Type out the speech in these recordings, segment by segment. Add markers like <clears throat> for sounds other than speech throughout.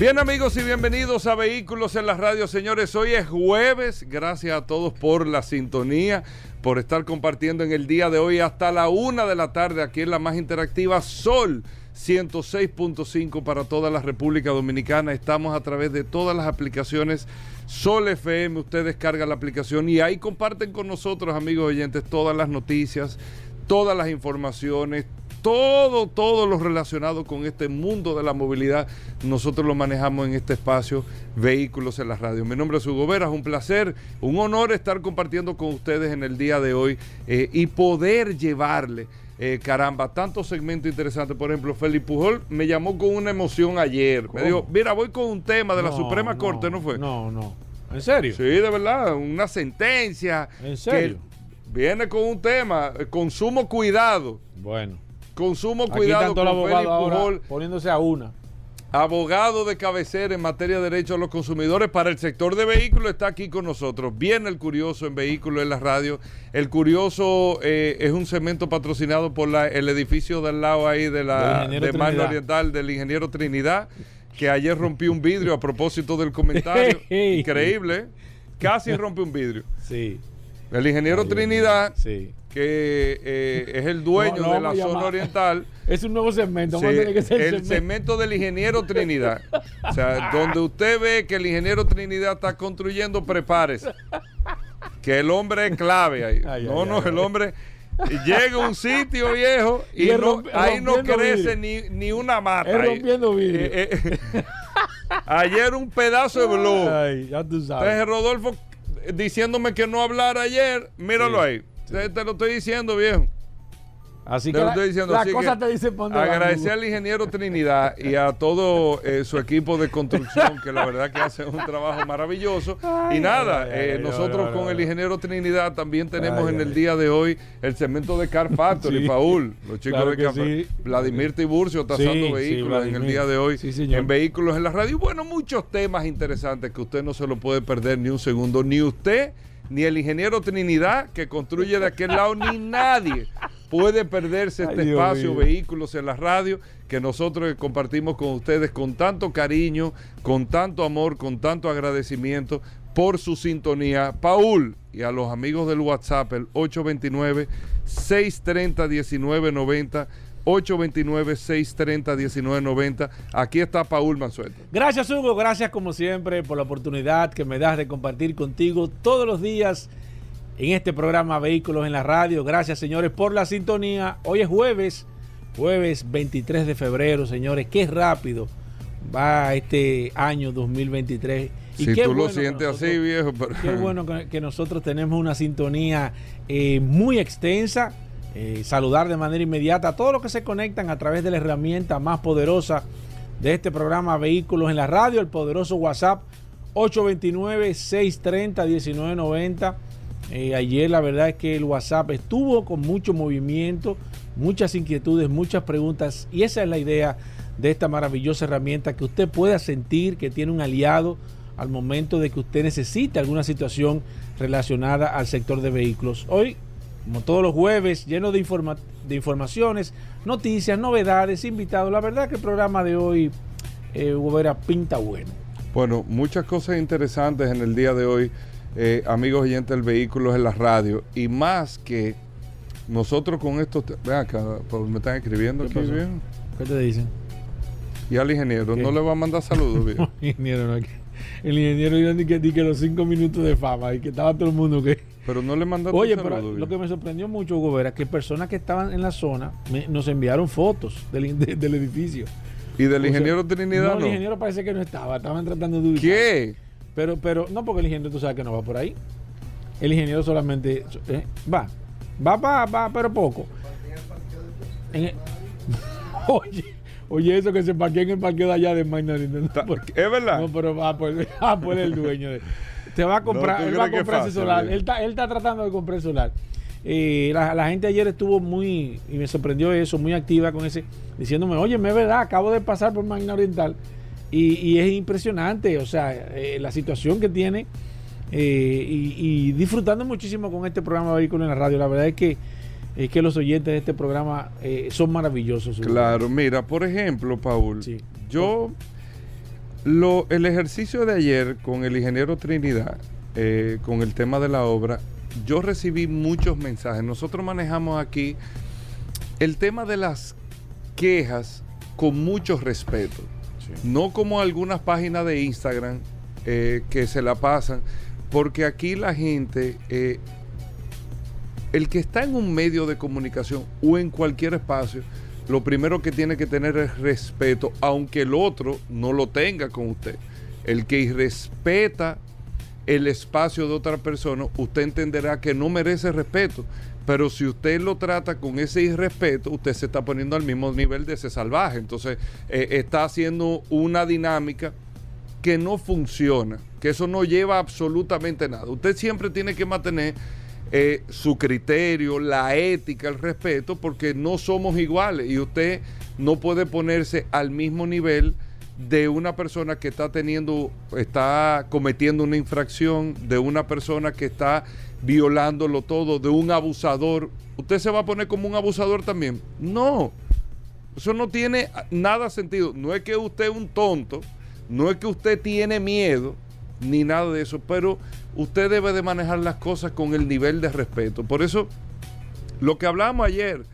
Bien amigos y bienvenidos a Vehículos en la Radio, señores. Hoy es jueves. Gracias a todos por la sintonía, por estar compartiendo en el día de hoy hasta la una de la tarde aquí en la más interactiva Sol 106.5 para toda la República Dominicana. Estamos a través de todas las aplicaciones Sol FM. Usted descarga la aplicación y ahí comparten con nosotros, amigos oyentes, todas las noticias, todas las informaciones, todo, todo lo relacionado con este mundo de la movilidad, nosotros lo manejamos en este espacio, Vehículos en la Radio. Mi nombre es Hugo Vera, es un placer, un honor estar compartiendo con ustedes en el día de hoy eh, y poder llevarle, eh, caramba, tantos segmentos interesantes. Por ejemplo, Felipe Pujol me llamó con una emoción ayer. Me dijo, mira, voy con un tema de la Suprema Corte, ¿no fue? No, no. ¿En serio? Sí, de verdad, una sentencia. ¿En serio? Que viene con un tema, eh, consumo cuidado. Bueno. Consumo cuidado Aquí con Félix Pujol, poniéndose a una. abogado de cabecera en materia de derechos a los consumidores para el sector de vehículos, está aquí con nosotros. Viene el Curioso en Vehículos en la Radio. El Curioso eh, es un segmento patrocinado por la- el edificio del lado ahí de la de Magna. Oriental del ingeniero Trinidad, que ayer rompió un vidrio a propósito del comentario. <laughs> Increíble, ¿eh? Casi rompe un vidrio. Sí, El ingeniero Trinidad, sí. que eh, es el dueño No, no de la zona llamar. oriental. Es un nuevo segmento. Tener que hacer el segmento. segmento del ingeniero Trinidad. O sea, donde usted ve que el ingeniero Trinidad está construyendo, prepárese. Que el hombre es clave ahí. Ay, no, ay, no, el hombre llega a un sitio viejo <laughs> y, no- ahí no crece ni, ni una mata. Es rompiendo vidrio. Eh, eh, ayer un pedazo de <laughs> blue. Ay, ya tú sabes. Entonces Rodolfo eh, diciéndome que no hablara ayer, míralo Sí, ahí. Te, te lo estoy diciendo, viejo. Así que la, estoy diciendo. la así cosa que te dice por dónde va, Agradecer al ingeniero Trinidad y a todo eh, su equipo de construcción, que la verdad que hacen un trabajo maravilloso. Ay, y nada, ay, eh, ay, nosotros no, no, con el ingeniero Trinidad también tenemos en el día de hoy el segmento de Car Factory, Sí. Paul. Los chicos Claro de Car sí. Vladimir Tiburcio tasando Sí, vehículos en el día de hoy en Vehículos en la Radio. Y bueno, muchos temas interesantes que usted no se lo puede perder ni un segundo, ni usted, ni el ingeniero Trinidad que construye de aquel lado, ni nadie puede perderse este Ay, espacio mío. Vehículos en la Radio que nosotros compartimos con ustedes con tanto cariño, con tanto amor, con tanto agradecimiento por su sintonía. Paul y a los amigos del WhatsApp, el 829-630-1990. 829-630-1990. Aquí está Paul Mansueta. Gracias, Hugo. Gracias, como siempre, por la oportunidad que me das de compartir contigo todos los días en este programa Vehículos en la Radio. Gracias, señores, por la sintonía. Hoy es jueves, jueves 23 de febrero, señores. Qué rápido va este año 2023. Y Si qué tú lo bueno sientes nosotros- así, viejo. pero- Qué bueno que, que nosotros tenemos una sintonía eh, muy extensa. Eh, saludar de manera inmediata a todos los que se conectan a través de la herramienta más poderosa de este programa Vehículos en la Radio, el poderoso WhatsApp 829-630-1990. Eh, ayer la verdad es que el WhatsApp estuvo con mucho movimiento, muchas inquietudes, muchas preguntas y esa es la idea de esta maravillosa herramienta que usted pueda sentir que tiene un aliado al momento de que usted necesite alguna situación relacionada al sector de vehículos. Hoy, como todos los jueves, lleno de, informa- de informaciones, noticias, novedades, invitados. La verdad que el programa de hoy, eh, pinta bueno. Bueno, muchas cosas interesantes en el día de hoy, eh, amigos oyentes del vehículo en la radio. Y más que nosotros con estos. Ven acá, me están escribiendo ¿Qué aquí, pasó? viejo. ¿Qué te dicen? Y al ingeniero, ¿Qué? no le va a mandar saludos, <laughs> ingeniero, no, el ingeniero decir que, que los cinco minutos de fama y que estaba todo el mundo que... Pero no le mandaste Oye, pero lo que me sorprendió mucho, Hugo Vera, que personas que estaban en la zona me- nos enviaron fotos del, de- del edificio. Y del O sea, ingeniero Trinidad, No, no. el ingeniero parece que no estaba, estaban tratando de ubicar. ¿Qué? Pero, pero, no porque el ingeniero tú sabes que no va por ahí. El ingeniero solamente eh, va, va, va, va, pero poco. En el- <laughs> oye, oye, eso que se parquea en el parqueo de allá de Minority. No, ¿Es verdad? no, pero va por, <laughs> va por el dueño. De, te va a comprar, No, ¿tú él va a comprar ese solar. Él está, él está tratando de comprar el solar. Eh, la, la gente ayer estuvo muy, y me sorprendió eso, muy activa con ese, diciéndome, oye, es verdad, acabo de pasar por Magna Oriental y, y es impresionante, o sea, eh, la situación que tiene eh, y, y disfrutando muchísimo con este programa Vehículo en la Radio. La verdad es que, es que los oyentes de este programa eh, son maravillosos. Claro, mira, por ejemplo, Paul, Sí. yo lo, el ejercicio de ayer con el ingeniero Trinidad, con el tema de la obra, yo recibí muchos mensajes. Nosotros manejamos aquí el tema de las quejas con mucho respeto. No como algunas páginas de Instagram eh, que se la pasan, porque aquí la gente, eh, el que está en un medio de comunicación o en cualquier espacio, lo primero que tiene que tener es respeto, aunque el otro no lo tenga con usted. El que irrespeta el espacio de otra persona, usted entenderá que no merece respeto. Pero si usted lo trata con ese irrespeto, usted se está poniendo al mismo nivel de ese salvaje. Entonces, eh, está haciendo una dinámica que no funciona, que eso no lleva absolutamente nada. Usted siempre tiene que mantener eh, su criterio, la ética, el respeto, porque no somos iguales y usted no puede ponerse al mismo nivel de una persona que está teniendo, está cometiendo una infracción, de una persona que está violándolo todo, de un abusador. ¿Usted se va a poner como un abusador también? No. Eso no tiene nada sentido. No es que usted es un tonto, no es que usted tiene miedo, ni nada de eso, pero usted debe de manejar las cosas con el nivel de respeto. Por eso, lo que hablamos ayer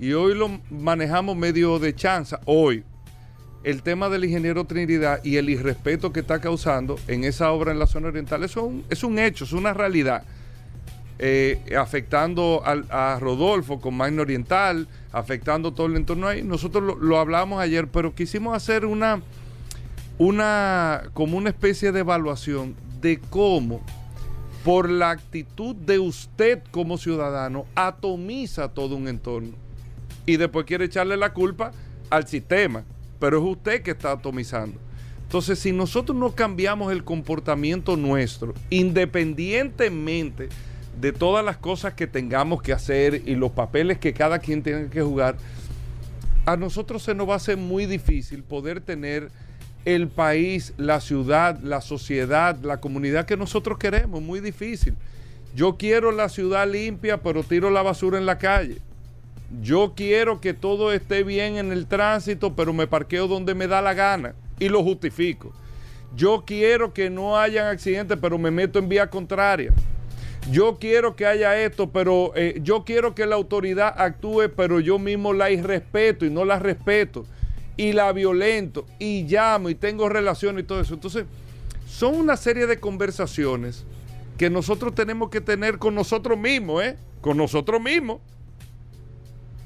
y hoy lo manejamos medio de chanza, hoy, el tema del ingeniero Trinidad y el irrespeto que está causando en esa obra en la zona oriental, eso es un, es un hecho, es una realidad. Eh, afectando a Rodolfo con Magna Oriental, afectando todo el entorno ahí. Nosotros lo, lo hablamos ayer, pero quisimos hacer una, una, como una especie de evaluación de cómo, por la actitud de usted como ciudadano, atomiza todo un entorno. Y después quiere echarle la culpa al sistema, pero es usted que está atomizando. Entonces, si nosotros no cambiamos el comportamiento nuestro, independientemente de todas las cosas que tengamos que hacer y los papeles que cada quien tenga que jugar, a nosotros se nos va a hacer muy difícil poder tener el país, la ciudad, la sociedad, la comunidad que nosotros queremos. Muy difícil. Yo quiero la ciudad limpia, pero tiro la basura en la calle. Yo quiero que todo esté bien en el tránsito, pero me parqueo donde me da la gana y lo justifico. Yo quiero que no hayan accidentes, pero me meto en vía contraria. Yo quiero que haya esto, pero eh, yo quiero que la autoridad actúe, pero yo mismo la irrespeto y no la respeto. Y la violento y llamo y tengo relaciones y todo eso. Entonces, son una serie de conversaciones que nosotros tenemos que tener con nosotros mismos, ¿eh? Con nosotros mismos.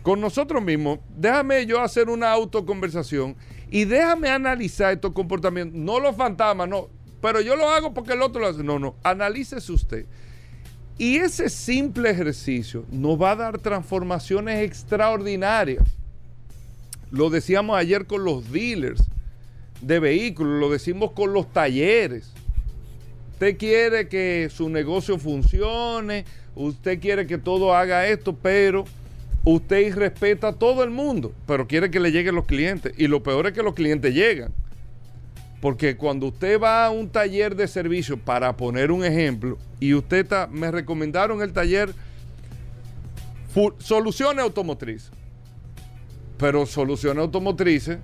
Con nosotros mismos. Déjame yo hacer una autoconversación y déjame analizar estos comportamientos. No los fantasmas, no. Pero yo lo hago porque el otro lo hace. No, no. Analícese usted. Y ese simple ejercicio nos va a dar transformaciones extraordinarias. Lo decíamos ayer con los dealers de vehículos, lo decimos con los talleres. Usted quiere que su negocio funcione, usted quiere que todo haga esto, pero usted irrespeta a todo el mundo, pero quiere que le lleguen los clientes. Y lo peor es que los clientes llegan. Porque cuando usted va a un taller de servicio, para poner un ejemplo, y usted me recomendaron el taller Soluciones Automotrices. Pero Soluciones Automotrices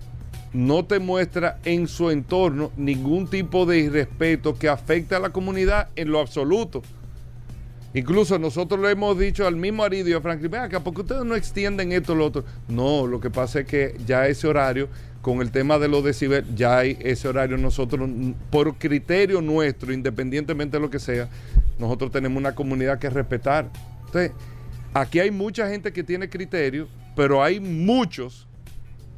no te muestra en su entorno ningún tipo de irrespeto que afecte a la comunidad en lo absoluto. Incluso nosotros le hemos dicho al mismo Aridio a Franklin, ven acá, ¿por qué ustedes no extienden esto o lo otro? No, lo que pasa es que ya ese horario, con el tema de los decibel, ya hay ese horario nosotros, por criterio nuestro, independientemente de lo que sea, nosotros tenemos una comunidad que respetar. Entonces, aquí hay mucha gente que tiene criterio, pero hay muchos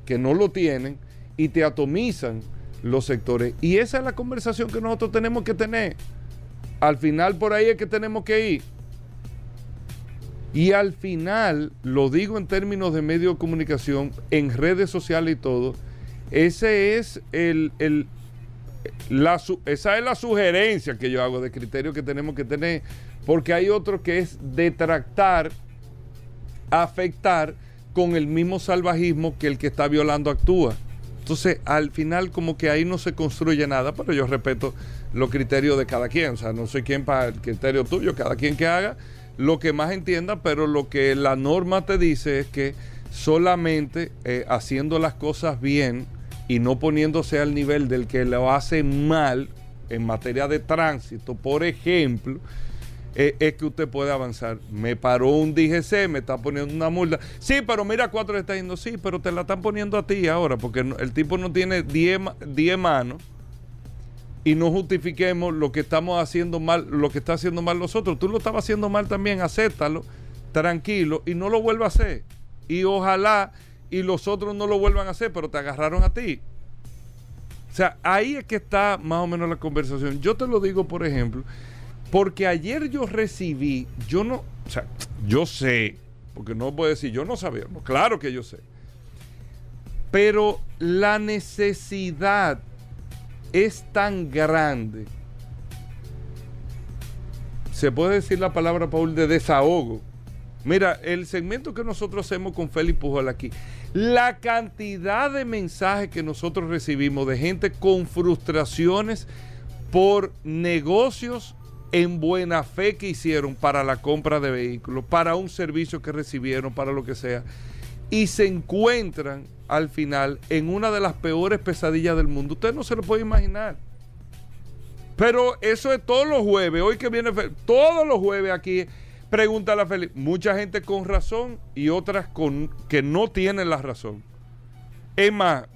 que no lo tienen y te atomizan los sectores. Y esa es la conversación que nosotros tenemos que tener. Al final por ahí es que tenemos que ir. Y al final, lo digo en términos de medio de comunicación, en redes sociales y todo, ese es el, el- la esa es la sugerencia que yo hago de criterio que tenemos que tener, porque hay otro que es detractar, afectar con el mismo salvajismo que el que está violando actúa. Entonces, al final, como que ahí no se construye nada, pero yo respeto los criterios de cada quien. O sea, no soy quien para el criterio tuyo, cada quien que haga lo que más entienda, pero lo que la norma te dice es que solamente eh, haciendo las cosas bien y no poniéndose al nivel del que lo hace mal en materia de tránsito, por ejemplo, eh, es que usted puede avanzar. Me paró un DGC, me está poniendo una multa. Sí, pero mira, cuatro le está diciendo, sí, pero te la están poniendo a ti ahora, porque el tipo no tiene 10 manos y no justifiquemos lo que estamos haciendo mal, lo que está haciendo mal nosotros. Tú lo estabas haciendo mal también, acéptalo, tranquilo, y no lo vuelva a hacer. Y ojalá y los otros no lo vuelvan a hacer, pero te agarraron a ti. O sea, ahí es que está más o menos la conversación. Yo te lo digo, por ejemplo, porque ayer yo recibí, yo no, o sea, yo sé, porque no puedo decir, yo no sabía, claro que yo sé. Pero la necesidad es tan grande. Se puede decir la palabra, Paul, de desahogo. Mira, el segmento que nosotros hacemos con Félix Pujol aquí, la cantidad de mensajes que nosotros recibimos de gente con frustraciones por negocios en buena fe que hicieron para la compra de vehículos, para un servicio que recibieron, para lo que sea, y se encuentran al final en una de las peores pesadillas del mundo. Usted no se lo puede imaginar. Pero eso es todos los jueves. Hoy que viene, todos los jueves aquí, pregunta la Feliz. Mucha gente con razón y otras con, que no tienen la razón. Es más,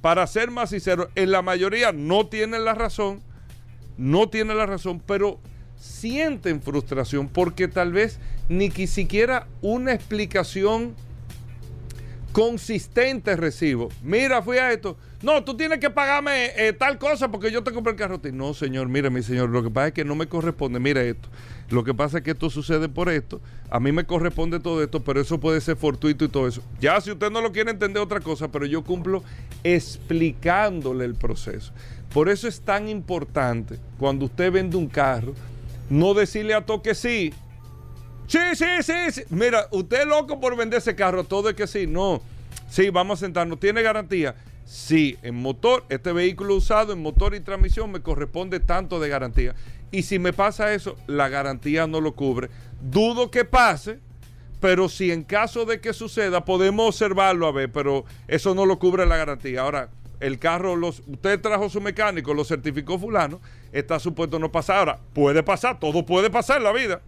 para ser más sincero, en la mayoría no tienen la razón, no tienen la razón, pero sienten frustración porque tal vez ni siquiera una explicación consistente recibo. Mira, fui a esto. No, tú tienes que pagarme eh, tal cosa porque yo te compré el carro. No, señor, mira, mi señor, lo que pasa es que no me corresponde. Mira esto. Lo que pasa es que esto sucede por esto. A mí me corresponde todo esto, pero eso puede ser fortuito y todo eso. Ya si usted no lo quiere entender otra cosa, pero yo cumplo explicándole el proceso. Por eso es tan importante cuando usted vende un carro, no decirle a toque sí, Sí, sí, sí, sí. Mira, usted es loco por vender ese carro, todo es que sí. No. Sí, vamos a sentarnos. ¿Tiene garantía? Sí, en motor, este vehículo usado en motor y transmisión me corresponde tanto de garantía. Y si me pasa eso, la garantía no lo cubre. Dudo que pase, pero si en caso de que suceda, podemos observarlo a ver, pero eso no lo cubre la garantía. Ahora, el carro, los, usted trajo su mecánico, lo certificó fulano, está supuesto no pasar. Ahora, puede pasar, todo puede pasar en la vida.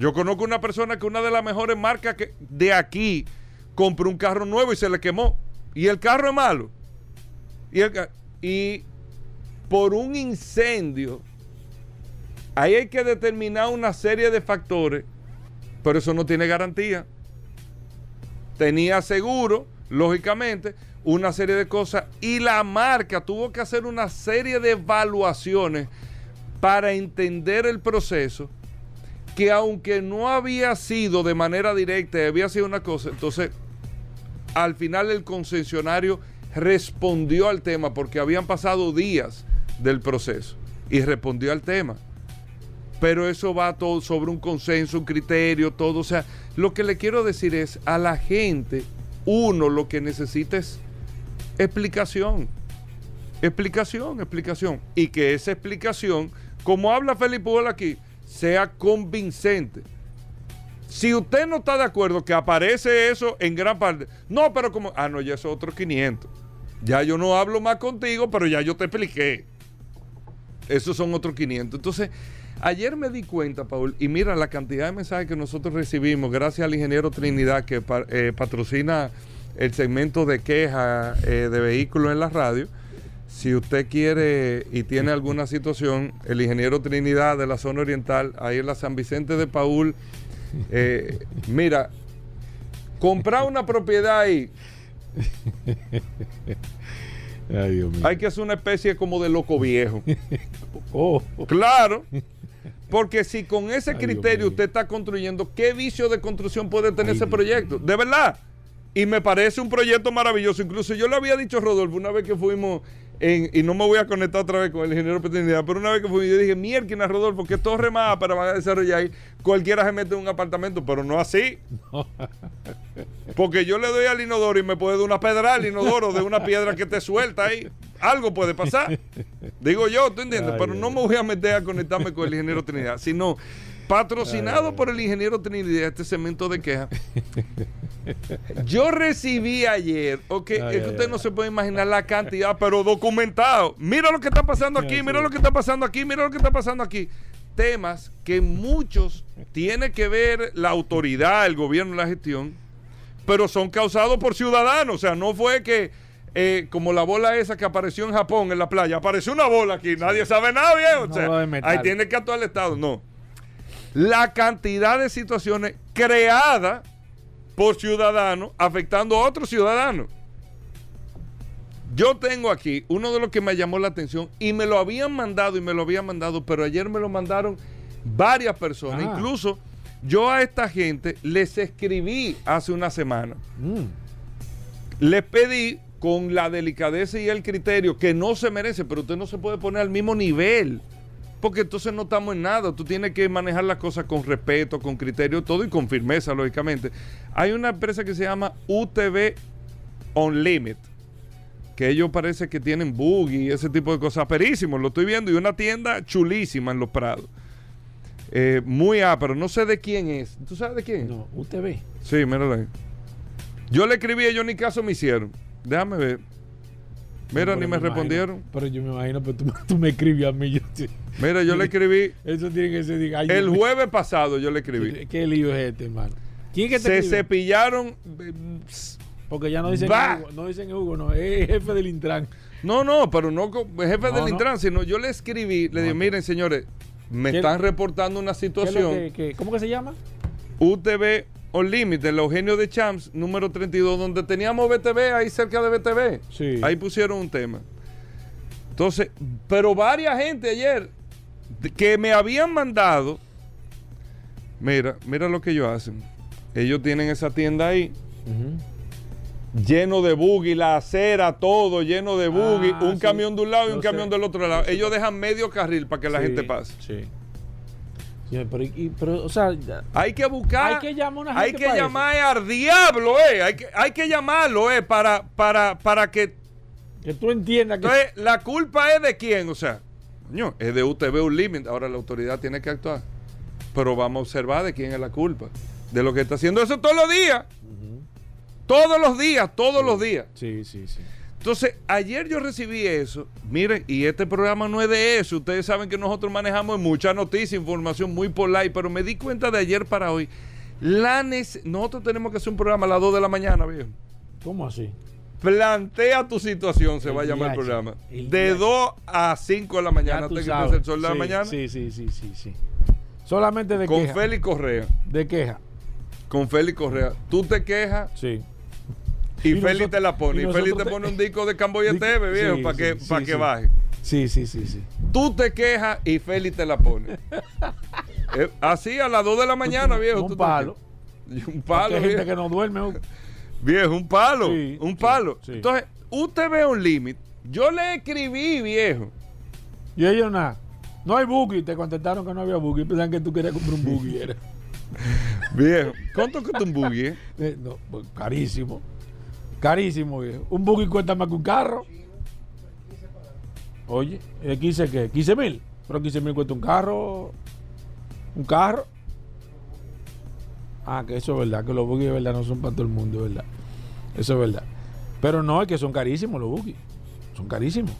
Yo conozco una persona que una de las mejores marcas que de aquí compró un carro nuevo y se le quemó. Y el carro es malo. Y, y por un incendio, ahí hay que determinar una serie de factores, pero eso no tiene garantía. Tenía seguro, lógicamente, una serie de cosas y la marca tuvo que hacer una serie de evaluaciones para entender el proceso que aunque no había sido de manera directa, había sido una cosa, entonces al final el concesionario respondió al tema porque habían pasado días del proceso y respondió al tema. Pero eso va todo sobre un consenso, un criterio, todo. O sea, lo que le quiero decir es a la gente, uno lo que necesita es explicación. Explicación, explicación. Y que esa explicación, como habla Felipe Huel aquí, sea convincente. Si usted no está de acuerdo que aparece eso en gran parte, no, pero como, ah, no, ya es otro 500. Ya yo no hablo más contigo, pero ya yo te expliqué. Esos son otros 500. Entonces, ayer me di cuenta, Paul, y mira la cantidad de mensajes que nosotros recibimos, gracias al ingeniero Trinidad que eh, patrocina el segmento de queja eh, de vehículos en la radio si usted quiere y tiene alguna situación, el ingeniero Trinidad de la zona oriental, ahí en la San Vicente de Paul, eh, mira, comprar una propiedad ahí. Hay que hacer una especie como de loco viejo. <laughs> Oh. Claro. Porque si con ese criterio usted está construyendo, ¿qué vicio de construcción puede tener ese proyecto? De verdad. Y me parece un proyecto maravilloso. Incluso yo le había dicho a Rodolfo una vez que fuimos en- y no me voy a conectar otra vez con el ingeniero Petrinidad, pero una vez que fui, yo dije, mierda, Rodolfo, que torre más para van a desarrollar ahí. Cualquiera se mete en un apartamento, pero no así. <laughs> Porque yo le doy al inodoro y me puede dar una pedra al inodoro de una piedra que te suelta ahí. Algo puede pasar. <laughs> Digo yo, ¿tú entiendes? Ay, Pero no me voy a meter a conectarme con el ingeniero Trinidad, sino patrocinado por el ingeniero Trinidad, este cemento de queja. <laughs> Yo recibí ayer, ok, Ay, es que usted ay. no se puede imaginar la cantidad, pero documentado. Mira lo que está pasando aquí, mira lo que está pasando aquí, mira lo que está pasando aquí. Temas que muchos tiene que ver la autoridad, el gobierno, la gestión, pero son causados por ciudadanos. O sea, no fue que, eh, como la bola esa que apareció en Japón, en la playa, apareció una bola aquí, nadie sabe nada, viejo. O sea, ahí tiene que actuar el Estado. No. La cantidad de situaciones creadas por ciudadanos afectando a otros ciudadanos. Yo tengo aquí uno de los que me llamó la atención y me lo habían mandado y me lo habían mandado, pero ayer me lo mandaron varias personas. Ah. Incluso yo a esta gente les escribí hace una semana. Mm. Les pedí con la delicadeza y el criterio que no se merece, pero usted no se puede poner al mismo nivel. Porque entonces no estamos en nada. Tú tienes que manejar las cosas con respeto, con criterio, todo y con firmeza, lógicamente. Hay una empresa que se llama UTV On Limit. Que ellos parece que tienen buggy y ese tipo de cosas. Perísimos, lo estoy viendo. Y una tienda chulísima en Los Prados. Eh, muy pero No sé de quién es. ¿Tú sabes de quién? No, UTV. Sí, míralo ahí. Yo le escribí, ellos ni caso me hicieron. Déjame ver. Mira, ni me respondieron. pero yo me imagino, pero tú, tú me escribes a mí. Yo, Mira, yo le escribí eso tiene que ser. diga, ay, el me- jueves pasado, yo le escribí. ¿Qué lío es este, hermano? ¿Quién es que te Se escribe? cepillaron. Porque ya no dicen. Hugo, no dicen Hugo, no, es jefe del Intran. No, no, pero no jefe No, del no. Intran, sino yo le escribí, le dije, miren señores, me ¿Qué- están reportando una ¿Qué situación. que- que- ¿Cómo que se llama? UTV On Limit, el Eugenio de Champs, número 32, donde teníamos BTV, ahí cerca de BTV. Sí. Ahí pusieron un tema. Entonces, pero varias gente ayer que me habían mandado, mira, mira lo que ellos hacen. Ellos tienen esa tienda ahí, lleno de buggy, la acera, todo lleno de buggy, Ah, un sí. camión de un lado y un sé. camión del otro lado. Sé. Ellos dejan medio carril para que la Sí, gente pase. Sí. Pero, y- pero, o sea, Hay que buscar. Hay que llamar a una Hay que llamar al diablo, eh. Hay que, hay que llamarlo, eh, para, para, para que. que tú entiendas que. Entonces, la culpa es de quién, o sea, coño, es de UTV un límite. Ahora la autoridad tiene que actuar. Pero vamos a observar de quién es la culpa. De lo que está haciendo eso todos los días. Todos los días, todos los días. Sí, sí, sí. Entonces, ayer yo recibí eso. Miren, y este programa no es de eso. Ustedes saben que nosotros manejamos mucha noticia, información muy polite, pero me di cuenta de ayer para hoy. La nosotros tenemos que hacer un programa a las 2 de la mañana, viejo. ¿Cómo así? Plantea tu situación, se El va a llamar el programa. el De DH. 2 a 5 de la mañana. Hasta que el sol de la Sí, mañana. Sí, sí, sí, sí, sí. Solamente de Con queja. Félix Correa. De queja. Con Félix Correa. Tú te quejas Sí. Y, Y Félix te la pone. y Y, Félix te pone un disco de Camboya TV, viejo, sí, para que, sí, pa' sí, que baje. Sí, sí, sí, sí. Tú te quejas y Félix te la pone. <laughs> Eh, así a las 2 de la mañana, viejo. Un tú palo. Un palo, hay gente que no duerme. Hugo. Viejo, un palo. Un palo. Entonces, usted ve un límite. Yo le escribí, viejo. Y ellos nada. No hay buggy. Te contestaron que no había buggy. Pensaban que tú querías comprar un buggy. <laughs> Viejo. ¿Cuánto cuesta un buggy? <laughs> eh? Eh, no, pues, carísimo. Carísimo, viejo. Un buggy cuesta más que un carro. Oye, ¿de 15 qué? 15 mil. Pero 15 mil cuesta un carro. Un carro. Ah, que eso es verdad. Que los buggy de verdad no son para todo el mundo, ¿verdad? Eso es verdad. Pero no, es que son carísimos los buggy. Son carísimos.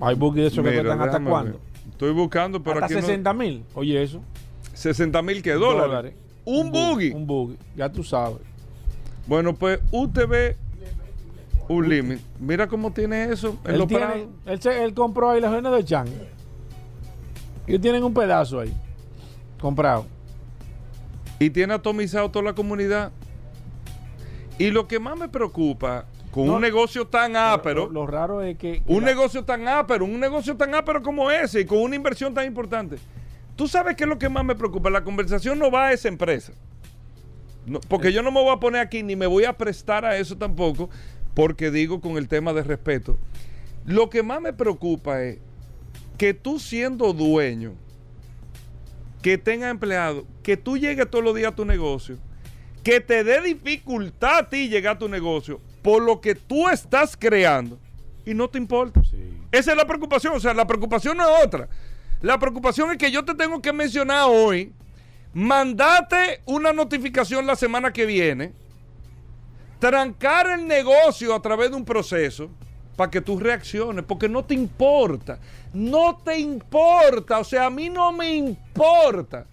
Hay buggy de esos que Mira, cuestan hasta cuándo. Estoy buscando, pero Hasta aquí no- 60 mil. Oye, eso. 60 mil que dólares. Un, buggy. Un buggy. Ya tú sabes. Bueno, pues usted ve un límite. Mira cómo tiene eso en Él, los tiene- él, se- él compró ahí la zona de Chan. Ellos tienen un pedazo ahí. Comprado. Y tiene atomizado toda la comunidad. Y lo que más me preocupa con No, un negocio tan ápero, Lo, lo raro es que. que un la- negocio tan ápero, un negocio tan ápero como ese y con una inversión tan importante. Tú sabes qué es lo que más me preocupa. La conversación no va a esa empresa. No, porque yo no me voy a poner aquí ni me voy a prestar a eso tampoco, porque digo con el tema de respeto. Lo que más me preocupa es que tú siendo dueño, que tenga empleado, que tú llegues todos los días a tu negocio, que te dé dificultad a ti llegar a tu negocio por lo que tú estás creando y no te importa. Esa es la preocupación, o sea, la preocupación no es otra. La preocupación es que yo te tengo que mencionar hoy, mandate una notificación la semana que viene, trancar el negocio a través de un proceso para que tú reacciones, porque no te importa, no te importa, o sea, a mí no me importa,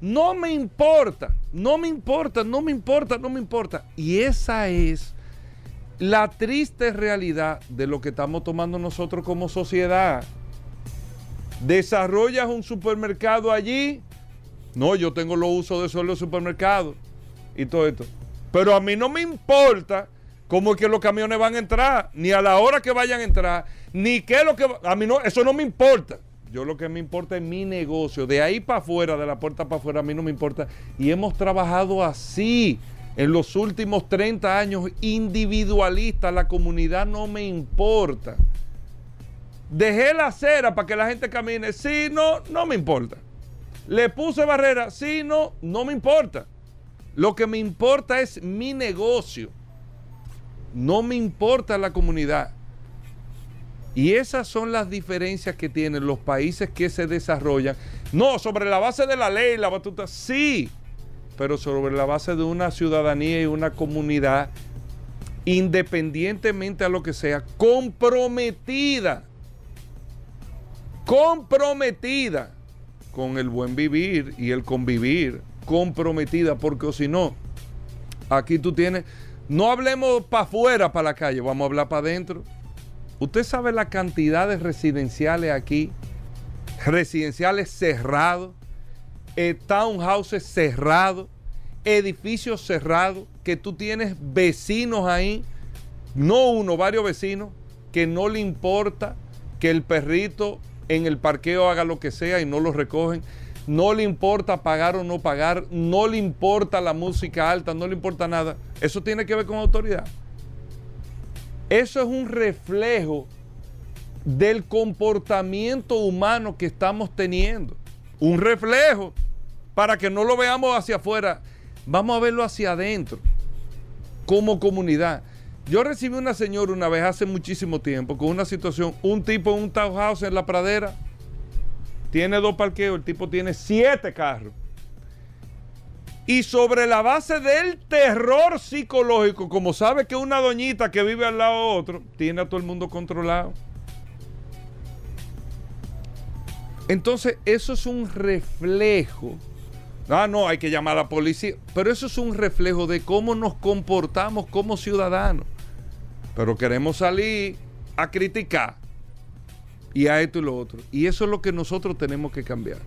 no me importa, no me importa, no me importa, no me importa. Y esa es la triste realidad de lo que estamos tomando nosotros como sociedad. Desarrollas un supermercado allí, no, yo tengo los usos de solo supermercados y todo esto. Pero a mí no me importa cómo es que los camiones van a entrar, ni a la hora que vayan a entrar, ni qué es lo que... A mí no, eso no me importa. Yo lo que me importa es mi negocio. De ahí para afuera, de la puerta para afuera, a mí no me importa. Y hemos trabajado así en los últimos 30 años, individualista. La comunidad no me importa. Dejé la acera para que la gente camine. Sí, no, no me importa. Le puse barrera. Sí, no, no me importa. Lo que me importa es mi negocio. No me importa la comunidad. Y esas son las diferencias que tienen los países que se desarrollan. No, sobre la base de la ley, la batuta, sí, pero sobre la base de una ciudadanía y una comunidad, independientemente a lo que sea, comprometida, comprometida con el buen vivir y el convivir, comprometida, porque si no, aquí tú tienes no hablemos para afuera, para la calle, vamos a hablar para adentro. Usted sabe la cantidad de residenciales aquí, residenciales cerrados, eh, townhouses cerrados, edificios cerrados, que tú tienes vecinos ahí, no uno, varios vecinos, que no le importa que el perrito en el parqueo haga lo que sea y no lo recogen no le importa pagar o no pagar, no le importa la música alta, no le importa nada. Eso tiene que ver con autoridad. Eso es un reflejo del comportamiento humano que estamos teniendo. Un reflejo para que no lo veamos hacia afuera, vamos a verlo hacia adentro, como comunidad. Yo recibí una señora una vez hace muchísimo tiempo con una situación, un tipo en un townhouse en la pradera, tiene dos parqueos, el tipo tiene siete carros. Y sobre la base del terror psicológico, como sabe que una doñita que vive al lado de otro, tiene a todo el mundo controlado. Entonces, eso es un reflejo. Ah, no, hay que llamar a la policía. Pero eso es un reflejo de cómo nos comportamos como ciudadanos. Pero queremos salir a criticar y a esto y lo otro. Y eso es lo que nosotros tenemos que cambiar.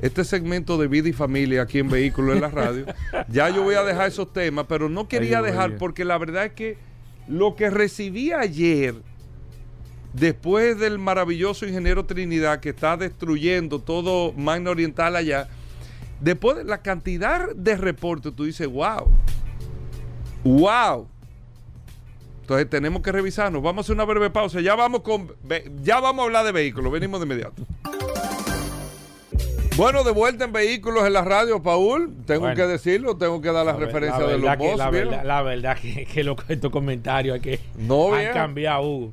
Este segmento de vida y familia aquí en Vehículos en la Radio, <laughs> ya yo voy a dejar esos temas, pero no quería dejar porque la verdad es que lo que recibí ayer, después del maravilloso ingeniero Trinidad que está destruyendo todo Magna Oriental allá, después de la cantidad de reportes, tú dices, wow, wow entonces tenemos que revisarnos. Vamos a hacer una breve pausa. Ya vamos con ya vamos a hablar de vehículos. Venimos de inmediato. Bueno, de vuelta en vehículos en la radio, Paul. Tengo que decirlo, tengo que dar la, referencia de los que, la, verdad, la, verdad, que, <laughs> que estos comentarios que no han cambiado, Hugo.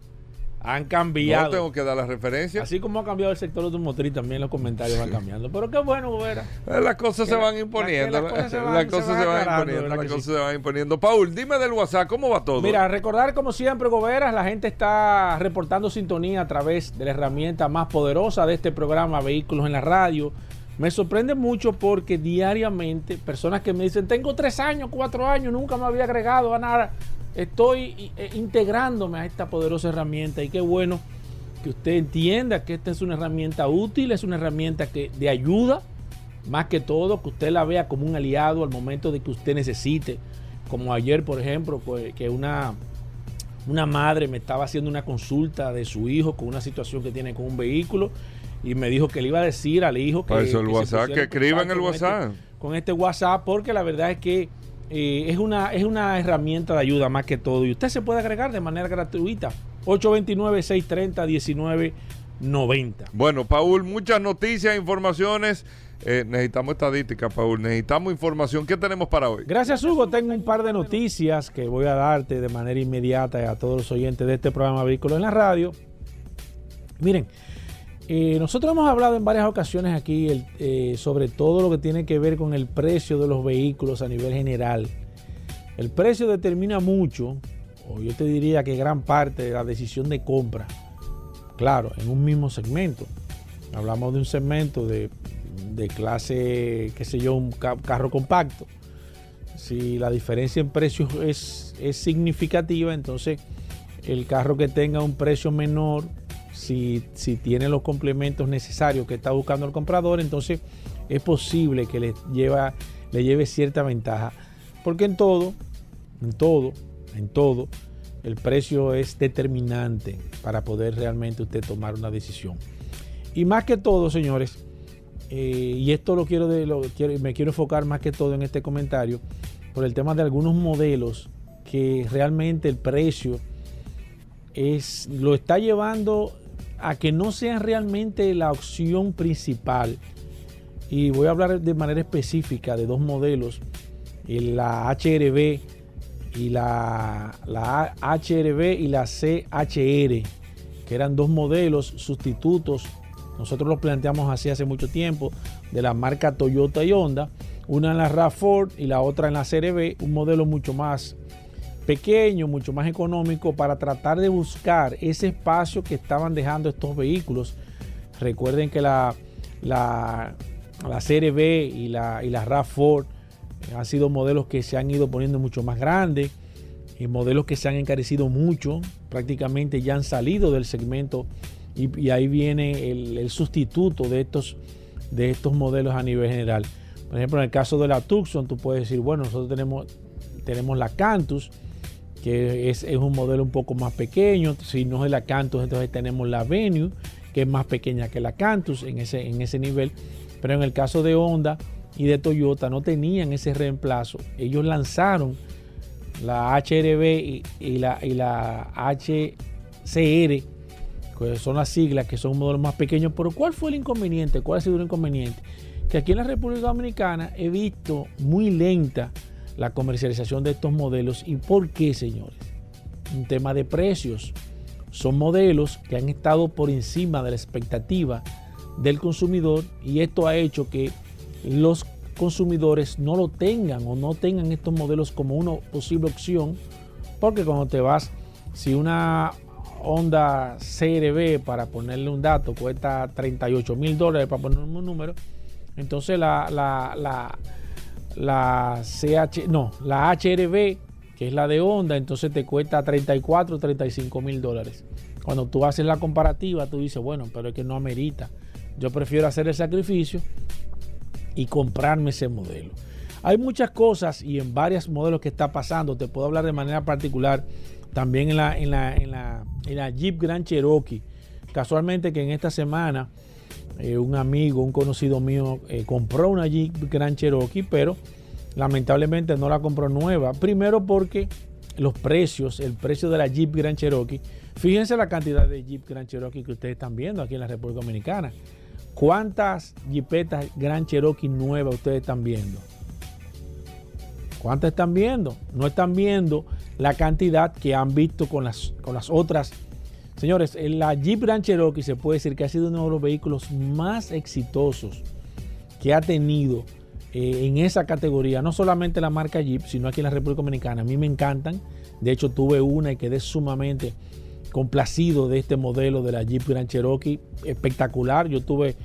Han cambiado. No tengo que dar la referencia. Así como ha cambiado el sector automotriz, también los comentarios van cambiando. Pero qué bueno, Vera. Eh, las cosas se van imponiendo. Las cosas se van, imponiendo. Las cosas se van imponiendo. Paul, dime del WhatsApp, ¿cómo va todo? Mira, recordar como siempre, Goberas, la gente está reportando sintonía a través de la herramienta más poderosa de este programa, Vehículos en la Radio. Me sorprende mucho porque diariamente personas que me dicen, tengo tres años, cuatro años, nunca me había agregado a nada estoy eh, integrándome a esta poderosa herramienta y qué bueno que usted entienda que esta es una herramienta útil, es una herramienta que, de ayuda, más que todo, que usted la vea como un aliado al momento de que usted necesite. Como ayer, por ejemplo, pues, que una, una madre me estaba haciendo una consulta de su hijo con una situación que tiene con un vehículo y me dijo que le iba a decir al hijo que, eso el WhatsApp, que escriba en el este, WhatsApp. con este WhatsApp, porque la verdad es que eh, es, una, es una herramienta de ayuda más que todo y usted se puede agregar de manera gratuita 829-630-1990. Bueno, Paul, muchas noticias, informaciones. Eh, necesitamos estadísticas, Paul. Necesitamos información. ¿Qué tenemos para hoy? Gracias, Hugo. Tengo un par de noticias que voy a darte de manera inmediata a todos los oyentes de este programa Vehículos en la Radio. Miren, eh, nosotros hemos hablado en varias ocasiones aquí eh, sobre todo lo que tiene que ver con el precio de los vehículos a nivel general. El precio determina mucho, o yo te diría que gran parte de la decisión de compra. Claro, en un mismo segmento. Hablamos de un segmento de, clase, qué sé yo, un carro compacto. Si la diferencia en precios es, es significativa, entonces el carro que tenga un precio menor si, tiene los complementos necesarios que está buscando el comprador, entonces es posible que le, lleva, le lleve cierta ventaja. Porque en todo, en todo, en todo, el precio es determinante para poder realmente usted tomar una decisión. Y más que todo, señores, eh, y esto lo quiero, de, lo quiero, me quiero enfocar más que todo en este comentario, por el tema de algunos modelos que realmente el precio es, lo está llevando a que no sean realmente la opción principal. Y voy a hablar de manera específica de dos modelos, la HRB y la, la HRB y la CHR, que eran dos modelos sustitutos. Nosotros los planteamos así hace mucho tiempo, de la marca Toyota y Honda. Una en la RAV4 y la otra en la CRB, un modelo mucho más pequeño, mucho más económico para tratar de buscar ese espacio que estaban dejando estos vehículos. Recuerden que la, la, la CRB y la, y la RAV4 han sido modelos que se han ido poniendo mucho más grandes, y modelos que se han encarecido mucho, prácticamente ya han salido del segmento y, ahí viene el, el, sustituto de estos, de estos modelos a nivel general. Por ejemplo, en el caso de la Tucson, tú puedes decir, bueno, nosotros tenemos, tenemos la Cantus, que es, un modelo un poco más pequeño. Si no es la Cantus, entonces tenemos la Venue, que es más pequeña que la Cantus en ese, en ese nivel. Pero en el caso de Honda y de Toyota no tenían ese reemplazo. Ellos lanzaron la HRB y, la, y la HCR, que son las siglas, que son modelos más pequeños. Pero ¿cuál fue el inconveniente? ¿Cuál ha sido el inconveniente? Que aquí en la República Dominicana he visto muy lenta la comercialización de estos modelos. ¿Y por qué, señores? Un tema de precios. Son modelos que han estado por encima de la expectativa del consumidor y esto ha hecho que los consumidores no lo tengan o no tengan estos modelos como una posible opción porque cuando te vas, si una Honda CRB, para ponerle un dato, cuesta 38 mil dólares, para poner un número, entonces la, la la CH, no, la HRB, que es la de Honda, entonces te cuesta 34, 35 mil dólares. Cuando tú haces la comparativa, tú dices, bueno, pero es que no amerita. Yo prefiero hacer el sacrificio y comprarme ese modelo. Hay muchas cosas y en varios modelos que está pasando. Te puedo hablar de manera particular también en la, en la, en la, en la Jeep Grand Cherokee. Casualmente que en esta semana eh, un amigo, un conocido mío, eh, compró una Jeep Grand Cherokee, pero lamentablemente no la compró nueva. Primero porque los precios, el precio de la Jeep Grand Cherokee, fíjense la cantidad de Jeep Grand Cherokee que ustedes están viendo aquí en la República Dominicana. ¿Cuántas Jeepetas Grand Cherokee nuevas ustedes están viendo? ¿Cuántas están viendo? No están viendo la cantidad que han visto con las, con las otras Señores, la Jeep Grand Cherokee se puede decir que ha sido uno de los vehículos más exitosos que ha tenido eh, en esa categoría. No solamente la marca Jeep, sino aquí en la República Dominicana. A mí me encantan. De hecho, tuve una y quedé sumamente complacido de este modelo de la Jeep Grand Cherokee. Espectacular. Yo tuve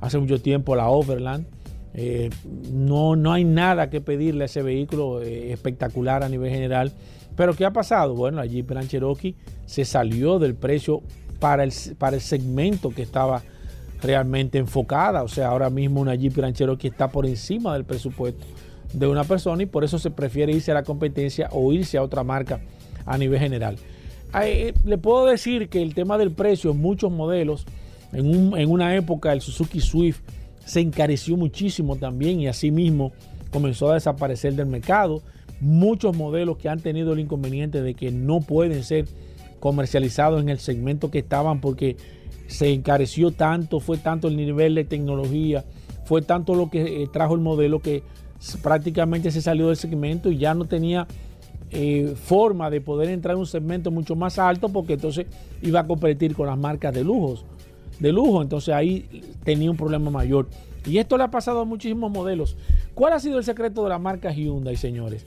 hace mucho tiempo la Overland. Eh, no, no hay nada que pedirle a ese vehículo eh, espectacular a nivel general. Pero ¿qué ha pasado? Bueno, Jeep Grand Cherokee se salió del precio para el, para el segmento que estaba realmente enfocada. O sea, ahora mismo una Jeep Grand Cherokee está por encima del presupuesto de una persona y por eso se prefiere irse a la competencia o irse a otra marca a nivel general. Eh, le puedo decir que el tema del precio en muchos modelos, en, en una época el Suzuki Swift se encareció muchísimo también y asimismo comenzó a desaparecer del mercado. Muchos modelos que han tenido el inconveniente de que no pueden ser comercializados en el segmento que estaban porque se encareció tanto, fue tanto el nivel de tecnología, fue tanto lo que eh, trajo el modelo que prácticamente se salió del segmento y ya no tenía eh, forma de poder entrar en un segmento mucho más alto porque entonces iba a competir con las marcas de lujos, de lujo, entonces ahí tenía un problema mayor. Y esto le ha pasado a muchísimos modelos. ¿Cuál ha sido el secreto de la marca Hyundai, señores?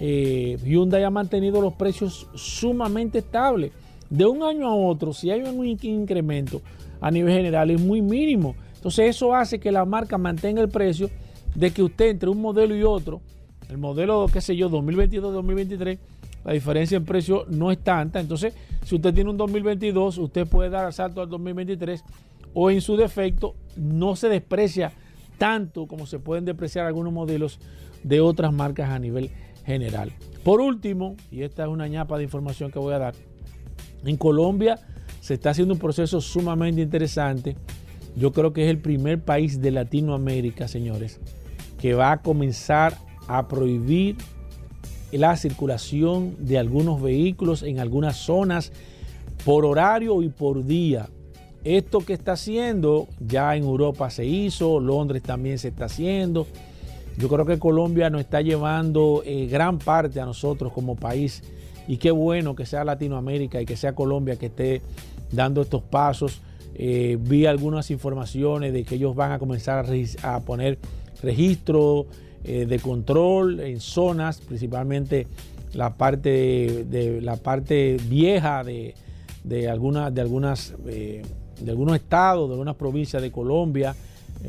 Eh, Hyundai ha mantenido los precios sumamente estables. De un año a otro, si hay un incremento a nivel general, es muy mínimo. Entonces eso hace que la marca mantenga el precio de que usted entre un modelo y otro, el modelo, qué sé yo, 2022-2023, la diferencia en precio no es tanta. Entonces, si usted tiene un 2022, usted puede dar salto al 2023 o en su defecto no se desprecia tanto como se pueden depreciar algunos modelos de otras marcas a nivel general. Por último, y esta es una ñapa de información que voy a dar, en Colombia se está haciendo un proceso sumamente interesante. Yo creo que es el primer país de Latinoamérica, señores, que va a comenzar a prohibir la circulación de algunos vehículos en algunas zonas por horario y por día. Esto que está haciendo ya en Europa se hizo, Londres también se está haciendo. Yo creo que Colombia nos está llevando eh, gran parte a nosotros como país y qué bueno que sea Latinoamérica y que sea Colombia que esté dando estos pasos. Eh, vi algunas informaciones de que ellos van a comenzar a, poner registro eh, de control en zonas, principalmente la parte de, la parte vieja de, de, algunas de algunas de algunos estados, de algunas provincias de Colombia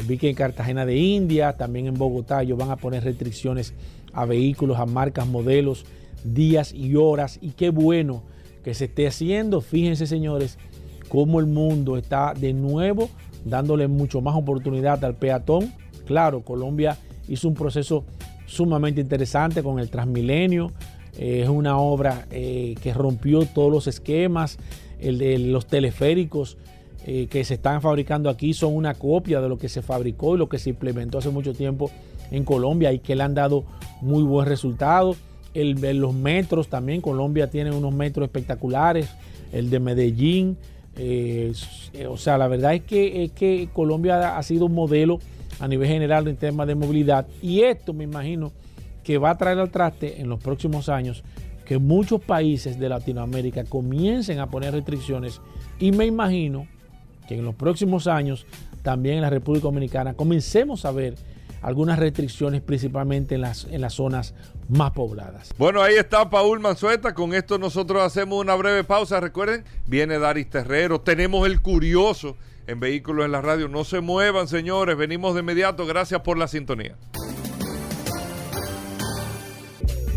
vi que en Cartagena de India, también en Bogotá, ellos van a poner restricciones a vehículos, a marcas, modelos, días y horas. Y qué bueno que se esté haciendo. Fíjense, señores, cómo el mundo está de nuevo dándole mucho más oportunidad al peatón. Claro, Colombia hizo un proceso sumamente interesante con el Transmilenio. Eh, es una obra eh, que rompió todos los esquemas. El de los teleféricos eh, que se están fabricando aquí son una copia de lo que se fabricó y lo que se implementó hace mucho tiempo en Colombia y que le han dado muy buen resultado. El, los metros también, Colombia tiene unos metros espectaculares, el de Medellín. Eh, o sea, la verdad es que, es que Colombia ha sido un modelo a nivel general en temas de movilidad y esto me imagino que va a traer al traste en los próximos años que muchos países de Latinoamérica comiencen a poner restricciones y me imagino que en los próximos años también en la República Dominicana comencemos a ver algunas restricciones principalmente en las, en las zonas más pobladas. Bueno, ahí está Paul Manzueta. Con esto nosotros hacemos una breve pausa. Recuerden, viene Daris Terrero. Tenemos el curioso en Vehículos en la Radio. No se muevan, señores. Venimos de inmediato. Gracias por la sintonía.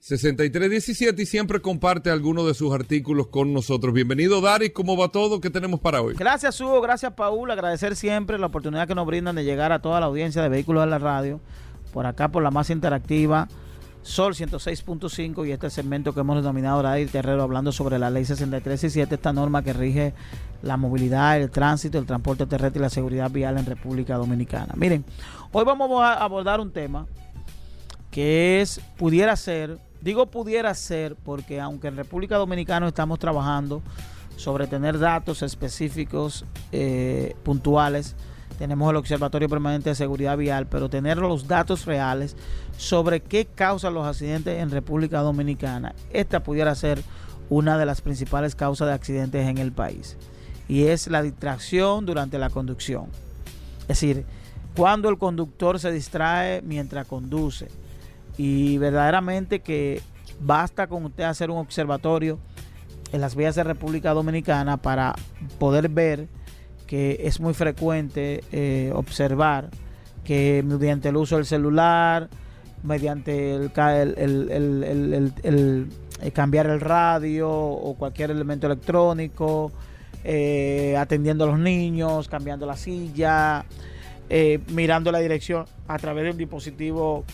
6317 y siempre comparte algunos de sus artículos con nosotros. Bienvenido, Dari. ¿Cómo va todo? ¿Qué tenemos para hoy? Gracias, Hugo. Gracias, Paul. Agradecer siempre la oportunidad que nos brindan de llegar a toda la audiencia de Vehículos de la Radio. Por acá, por la más interactiva, Sol 106.5 y este segmento que hemos denominado Dari Terrero hablando sobre la ley 6317, esta norma que rige la movilidad, el tránsito, el transporte terrestre y la seguridad vial en República Dominicana. Miren, hoy vamos a abordar un tema que es, pudiera ser Digo pudiera ser porque aunque en República Dominicana estamos trabajando sobre tener datos específicos eh, puntuales, tenemos el Observatorio Permanente de Seguridad Vial, pero tener los datos reales sobre qué causan los accidentes en República Dominicana, esta pudiera ser una de las principales causas de accidentes en el país. Y es la distracción durante la conducción. Es decir, cuando el conductor se distrae mientras conduce y verdaderamente que basta con usted hacer un observatorio en las vías de República Dominicana para poder ver que es muy frecuente eh, observar que mediante el uso del celular, mediante el, eh, cambiar el radio o cualquier elemento electrónico, eh, atendiendo a los niños, cambiando la silla, mirando la dirección a través de un dispositivo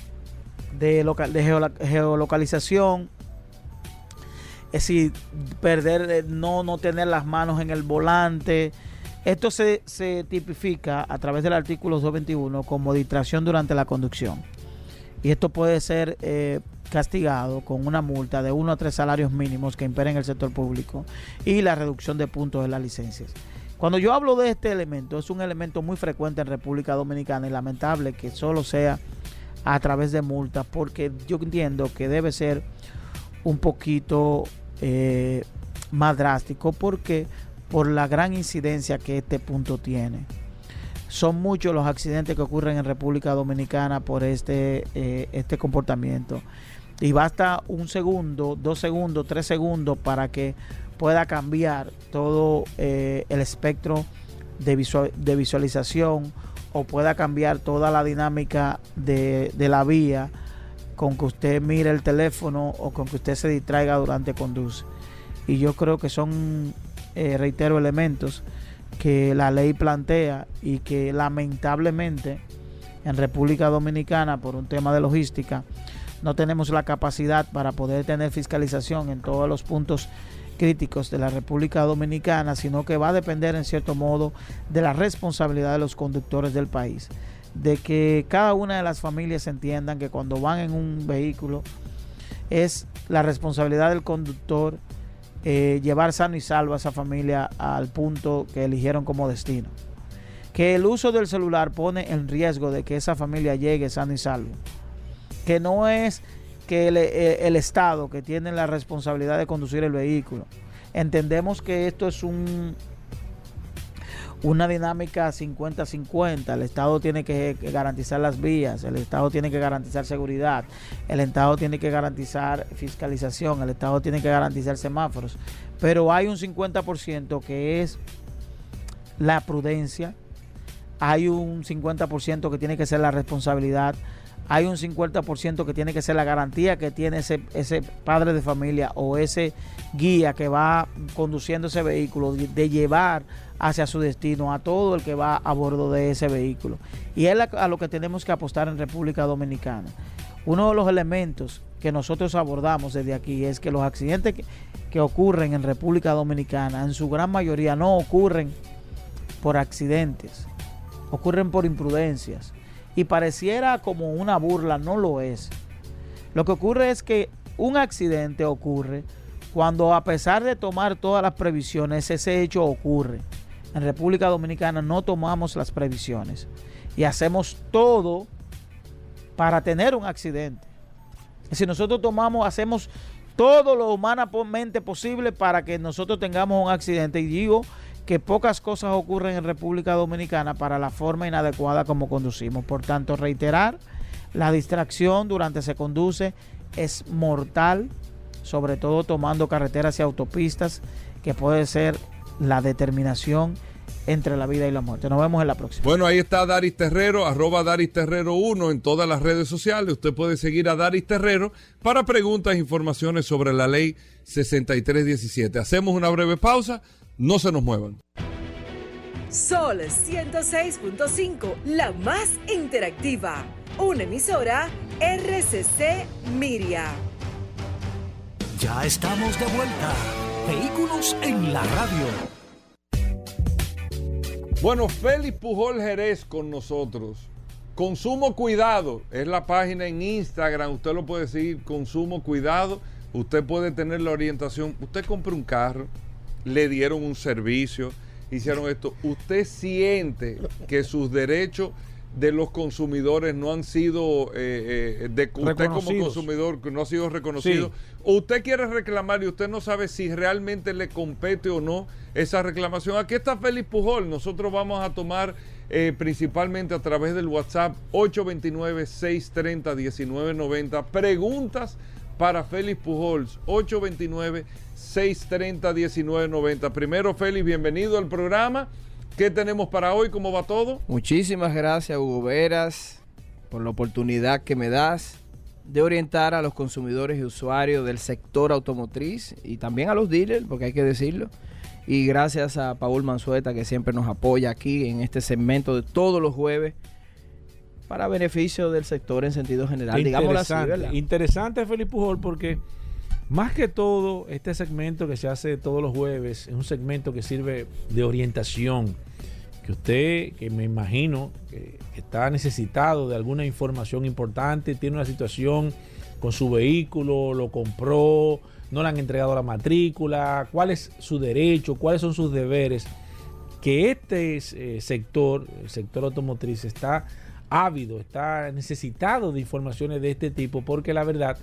de, local, de geolocalización, es decir, perder, eh, no, no tener las manos en el volante. Esto se, se tipifica a través del artículo 221 como distracción durante la conducción. Y esto puede ser eh, castigado con una multa de uno a tres salarios mínimos que imperen el sector público y la reducción de puntos de las licencias. Cuando yo hablo de este elemento, es un elemento muy frecuente en República Dominicana y lamentable que solo sea a través de multas, porque yo entiendo que debe ser un poquito eh, más drástico porque por la gran incidencia que este punto tiene. Son muchos los accidentes que ocurren en República Dominicana por este, eh, este comportamiento. Y basta un segundo, dos segundos, tres segundos para que pueda cambiar todo eh, el espectro de, de, visualización o pueda cambiar toda la dinámica de, de la vía con que usted mire el teléfono o con que usted se distraiga durante conduce. Y yo creo que son, eh, reitero, elementos que la ley plantea y que lamentablemente en República Dominicana, por un tema de logística, no tenemos la capacidad para poder tener fiscalización en todos los puntos críticos de la República Dominicana, sino que va a depender en cierto modo de la responsabilidad de los conductores del país de que cada una de las familias entiendan que cuando van en un vehículo es la responsabilidad del conductor eh, llevar sano y salvo a esa familia al punto que eligieron como destino. Que el uso del celular pone en riesgo de que esa familia llegue sano y salvo. Que no es que el, eh, el Estado que tiene la responsabilidad de conducir el vehículo. Entendemos que esto es un, una dinámica 50-50. El Estado tiene que garantizar las vías, el Estado tiene que garantizar seguridad, el Estado tiene que garantizar fiscalización, el Estado tiene que garantizar semáforos. Pero hay un 50% que es la prudencia, hay un 50% que tiene que ser la responsabilidad, hay un 50% que tiene que ser la garantía que tiene ese, ese padre de familia o ese guía que va conduciendo ese vehículo de llevar hacia su destino, a todo el que va a bordo de ese vehículo. Y es a lo que tenemos que apostar en República Dominicana. Uno de los elementos que nosotros abordamos desde aquí es que los accidentes que, ocurren en República Dominicana, en su gran mayoría, no ocurren por accidentes, ocurren por imprudencias. Y pareciera como una burla, no lo es. Lo que ocurre es que un accidente ocurre cuando a pesar de tomar todas las previsiones, ese hecho ocurre en República Dominicana no tomamos las previsiones y hacemos todo para tener un accidente. Si nosotros tomamos, hacemos todo lo humanamente posible para que nosotros tengamos un accidente. Y digo que pocas cosas ocurren en República Dominicana para la forma inadecuada como conducimos. Por tanto, reiterar, la distracción durante se conduce es mortal, sobre todo tomando carreteras y autopistas, que puede ser la determinación entre la vida y la muerte. Nos vemos en la próxima. Bueno, ahí está Daris Terrero, arroba Daris Terrero 1 en todas las redes sociales. Usted puede seguir a Daris Terrero para preguntas e informaciones sobre la ley 6317. Hacemos una breve pausa, no se nos muevan. Sol 106.5, la más interactiva. Una emisora RCC Miria. Ya estamos de vuelta. Vehículos en la radio. Bueno, Félix Pujol Jerez con nosotros. Consumo Cuidado es la página en Instagram. Usted lo puede seguir, Consumo Cuidado. Usted puede tener la orientación. Usted compra un carro, le dieron un servicio, hicieron esto. Usted siente que sus derechos de los consumidores no han sido, eh, eh, de usted como consumidor que no ha sido reconocido, o usted quiere reclamar y usted no sabe si realmente le compete o no esa reclamación. Aquí está Félix Pujol, nosotros vamos a tomar eh, principalmente a través del WhatsApp 829-630-1990 preguntas para Félix Pujols 829-630-1990. Primero Félix, bienvenido al programa. ¿Qué tenemos para hoy? ¿Cómo va todo? Muchísimas gracias, Hugo Veras, por la oportunidad que me das de orientar a los consumidores y usuarios del sector automotriz y también a los dealers, porque hay que decirlo. Y gracias a Paul Manzueta, que siempre nos apoya aquí en este segmento de todos los jueves para beneficio del sector en sentido general. Digámoslo así, interesante, Felipe Pujol, porque más que todo, este segmento que se hace todos los jueves es un segmento que sirve de orientación. Que usted, que me imagino que está necesitado de alguna información importante, tiene una situación con su vehículo, lo compró, no le han entregado la matrícula, cuál es su derecho, cuáles son sus deberes, que este eh, sector, el sector automotriz, está ávido, está necesitado de informaciones de este tipo, porque la verdad,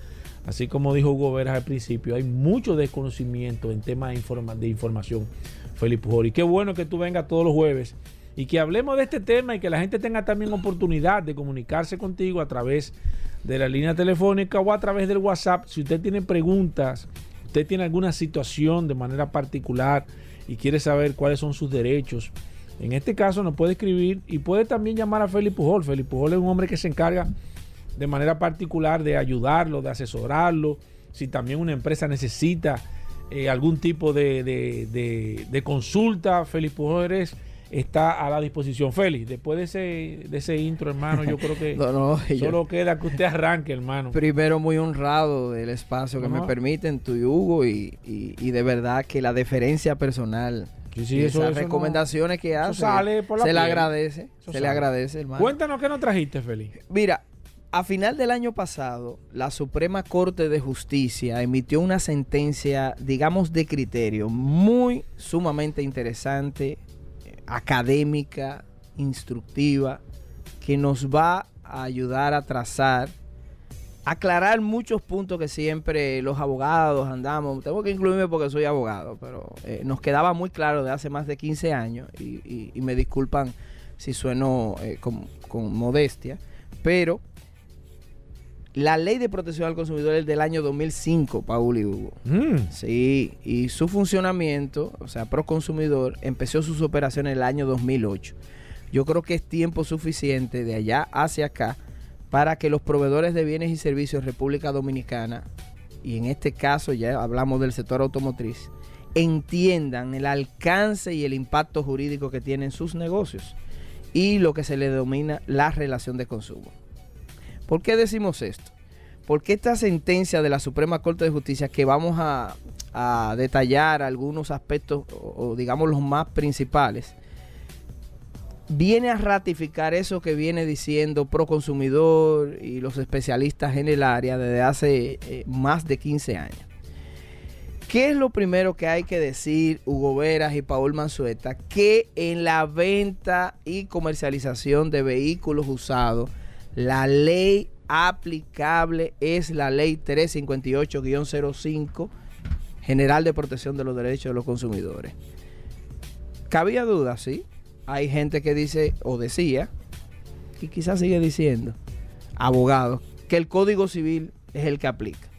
así como dijo Hugo Veras al principio, hay mucho desconocimiento en temas de, informa- de información, Felipe. Y qué bueno que tú vengas todos los jueves y que hablemos de este tema y que la gente tenga también oportunidad de comunicarse contigo a través de la línea telefónica o a través del WhatsApp. Si usted tiene preguntas, usted tiene alguna situación de manera particular y quiere saber cuáles son sus derechos, en este caso nos puede escribir y puede también llamar a Felipe Pujol. Felipe Pujol es un hombre que se encarga de manera particular de ayudarlo, de asesorarlo. Si también una empresa necesita eh, algún tipo de, de- de- de consulta, Felipe Pujol eres- está a la disposición. Félix, después de ese, de ese intro, hermano, yo creo que <laughs> No, no, yo- solo queda que usted arranque, hermano. Primero, muy honrado del espacio que Ajá. me permiten tú y Hugo y, y- y de verdad que la deferencia personal Sí, sí, y eso- esas eso no- recomendaciones que eso hace sale por la se le agradece, Eso se le agradece, hermano. Cuéntanos qué nos trajiste, Félix. Mira, a final del año pasado, la Suprema Corte de Justicia emitió una sentencia, digamos, de criterio muy sumamente interesante, eh, académica, instructiva, que nos va a ayudar a trazar, aclarar muchos puntos que siempre los abogados andamos. Tengo que incluirme porque soy abogado, pero eh, nos quedaba muy claro de hace más de 15 años, y, y- y me disculpan si sueno eh, con, con modestia, pero la ley de protección al consumidor es del año 2005, Paul y Hugo. Mm, Sí, y su funcionamiento, o sea, Proconsumidor, empezó sus operaciones en el año 2008. Yo creo que es tiempo suficiente de allá hacia acá para que los proveedores de bienes y servicios de República Dominicana, y en este caso ya hablamos del sector automotriz, entiendan el alcance y el impacto jurídico que tienen sus negocios y lo que se le denomina la relación de consumo. ¿Por qué decimos esto? Porque esta sentencia de la Suprema Corte de Justicia, que vamos a, detallar algunos aspectos, o digamos los más principales, viene a ratificar eso que viene diciendo Proconsumidor y los especialistas en el área desde hace eh, más de 15 años. ¿Qué es lo primero que hay que decir, Hugo Veras y Paul Manzueta? Que en la venta y comercialización de vehículos usados, la ley aplicable es la ley 358-05, General de Protección de los Derechos de los Consumidores. Cabía duda, sí. Hay gente que dice o decía, y quizás sigue diciendo, abogados, que el Código Civil es el que aplica.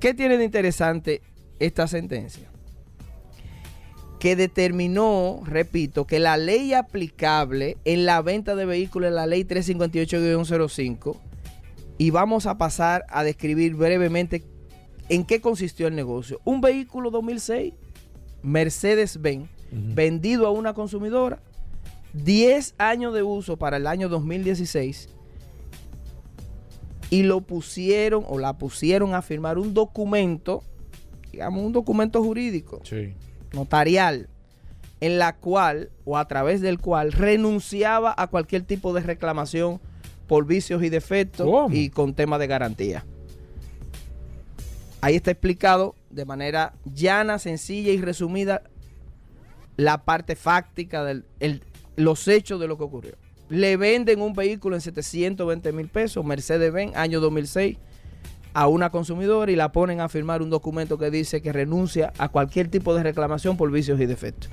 ¿Qué tiene de interesante esta sentencia? Que determinó, repito, que la ley aplicable en la venta de vehículos es la ley 358-05 y vamos a pasar a describir brevemente en qué consistió el negocio. Un vehículo 2006, Mercedes-Benz, vendido a una consumidora, 10 años de uso para el año 2016 y lo pusieron o la pusieron a firmar un documento, digamos un documento jurídico, Sí. notarial, en la cual o a través del cual renunciaba a cualquier tipo de reclamación por vicios y defectos ¿Cómo? y con tema de garantía. Ahí está explicado de manera llana, sencilla y resumida la parte fáctica de los hechos de lo que ocurrió. Le venden un vehículo en 720 mil pesos, Mercedes-Benz, año 2006, a una consumidora y la ponen a firmar un documento que dice que renuncia a cualquier tipo de reclamación por vicios y defectos.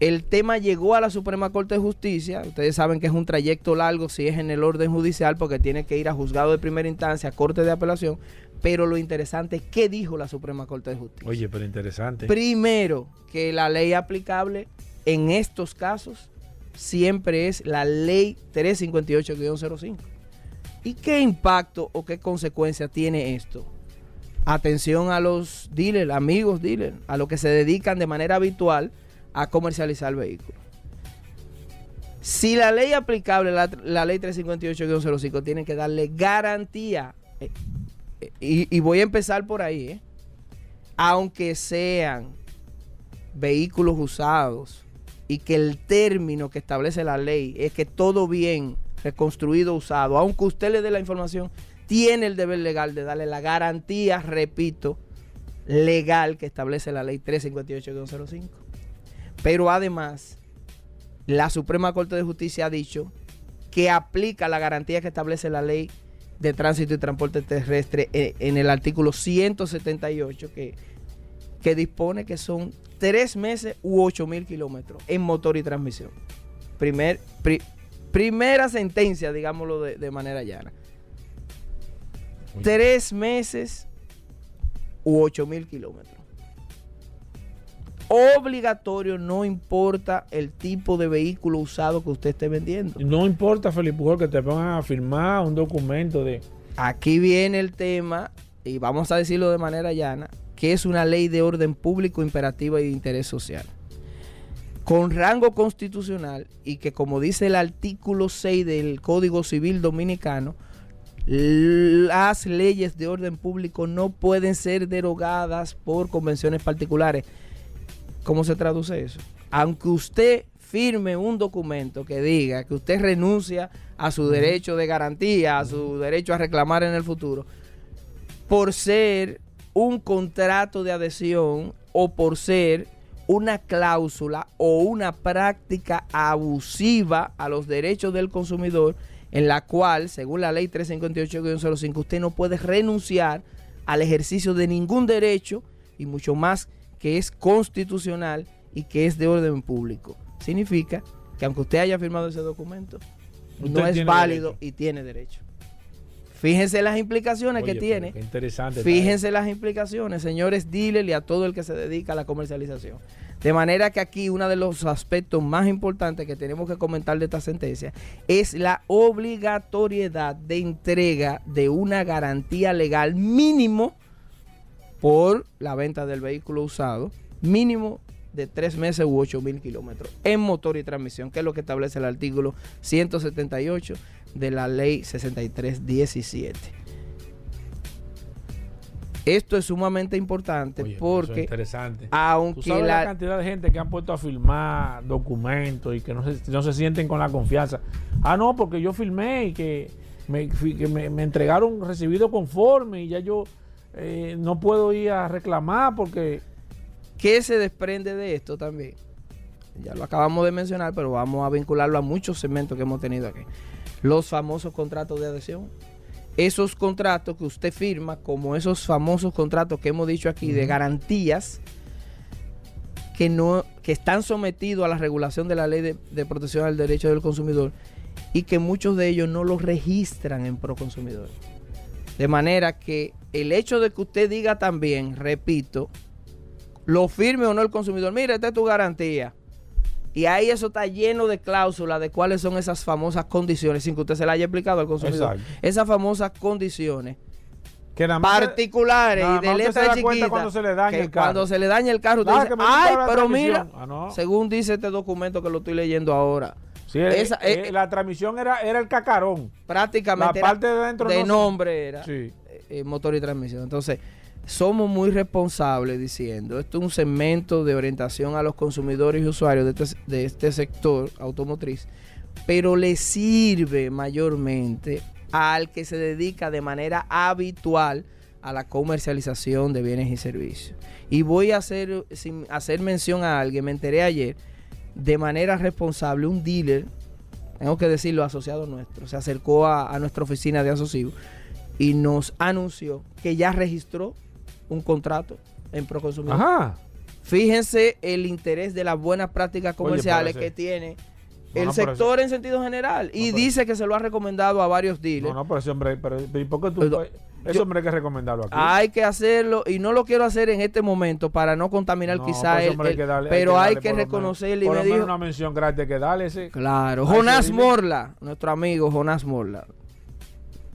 El tema llegó a la Suprema Corte de Justicia. Ustedes saben que es un trayecto largo si es en el orden judicial porque tiene que ir a juzgado de primera instancia, corte de apelación. Pero lo interesante es qué dijo la Suprema Corte de Justicia. Oye, pero interesante. Primero, que la ley aplicable en estos casos siempre es la ley 358-05. ¿Y qué impacto o qué consecuencia tiene esto? Atención a los dealers, amigos dealers, a los que se dedican de manera habitual a comercializar vehículos. Si la ley aplicable, la, ley 358-05, tiene que darle garantía. eh, y, y voy a empezar por ahí, ¿eh? Aunque sean vehículos usados y que el término que establece la ley es que todo bien reconstruido usado, aunque usted le dé la información, tiene el deber legal de darle la garantía, repito, legal que establece la ley 358-05. Pero además, la Suprema Corte de Justicia ha dicho que aplica la garantía que establece la ley de tránsito y transporte terrestre en el artículo 178 que, que dispone que son tres meses u ocho mil kilómetros en motor y transmisión. Primer, pri- primera sentencia, digámoslo de, de manera llana. Tres meses u ocho mil kilómetros. Obligatorio, no importa el tipo de vehículo usado que usted esté vendiendo. No importa, Felipe que te pongan a firmar un documento de. Aquí viene el tema, y vamos a decirlo de manera llana, que es una ley de orden público imperativa y de interés social. Con rango constitucional y que como dice el artículo 6 del Código Civil Dominicano, las leyes de orden público no pueden ser derogadas por convenciones particulares. ¿Cómo se traduce eso? Aunque usted firme un documento que diga que usted renuncia a su derecho de garantía, a su derecho a reclamar en el futuro, por ser un contrato de adhesión o por ser una cláusula o una práctica abusiva a los derechos del consumidor en la cual, según la ley 358-05, usted no puede renunciar al ejercicio de ningún derecho y mucho más que es constitucional y que es de orden público. Significa que aunque usted haya firmado ese documento, Usted no es válido derecho. y tiene derecho. Fíjense las implicaciones Oye, que tiene. interesante. Fíjense las implicaciones, señores y a todo el que se dedica a la comercialización. De manera que aquí uno de los aspectos más importantes que tenemos que comentar de esta sentencia es la obligatoriedad de entrega de una garantía legal mínimo por la venta del vehículo usado, mínimo de tres meses u ocho mil kilómetros en motor y transmisión, que es lo que establece el artículo 178 de la ley 6317. Esto es sumamente importante Oye, pero eso es porque interesante. Tú aunque sabes la... la, cantidad de gente que han puesto a firmar documentos y que no se, no se sienten con la confianza. Ah, no, porque yo firmé y que me, que me, me entregaron recibido conforme y ya yo eh, no puedo ir a reclamar porque... ¿Qué se desprende de esto también? Ya lo acabamos de mencionar, pero vamos a vincularlo a muchos segmentos que hemos tenido aquí. Los famosos contratos de adhesión. Esos contratos que usted firma, como esos famosos contratos que hemos dicho aquí de garantías, que, no, que están sometidos a la regulación de la ley de, de protección al derecho del consumidor y que muchos de ellos no los registran en Proconsumidor. De manera que el hecho de que usted diga también, repito, lo firme o no el consumidor. Mira, esta es tu garantía. Y ahí eso está lleno de cláusulas de cuáles son esas famosas condiciones, sin que usted se la haya explicado al consumidor. Exacto. Esas famosas condiciones Que nada más- particulares nada y de letra chiquita. cuando se le daña que el carro. Cuando se le daña el carro, usted Ah, dice, ay, pero transmisión". mira, Ah, no. según dice este documento que lo estoy leyendo ahora, Sí, esa- eh, eh, la transmisión era, era el cacarón. prácticamente La parte de adentro de no se- nombre era Sí. eh, motor y transmisión. Entonces, somos muy responsables diciendo, esto es un segmento de orientación a los consumidores y usuarios de este, de este sector automotriz, pero le sirve mayormente al que se dedica de manera habitual a la comercialización de bienes y servicios. Y voy a hacer, sin hacer mención a alguien, me enteré ayer, de manera responsable, un dealer, tengo que decirlo, asociado nuestro, se acercó a, a nuestra oficina de asociados y nos anunció que ya registró un contrato en Proconsumidor. Ajá. Fíjense el interés de las buenas prácticas comerciales que tiene el no, sector en sentido general. y dice que se lo ha recomendado a varios dealers. No, no, pero hombre, pero, pero ¿y por qué tú, Pero- ese yo- hombre hay que recomendarlo aquí? Hay que hacerlo y no lo quiero hacer en este momento para no contaminar No, quizá pues, el, hombre, hay que darle- pero hay que menos- reconocerle y por me lo menos dijo una mención gratis que darle ese. Claro, Ay, Jonás. Morla, nuestro amigo Jonás Morla,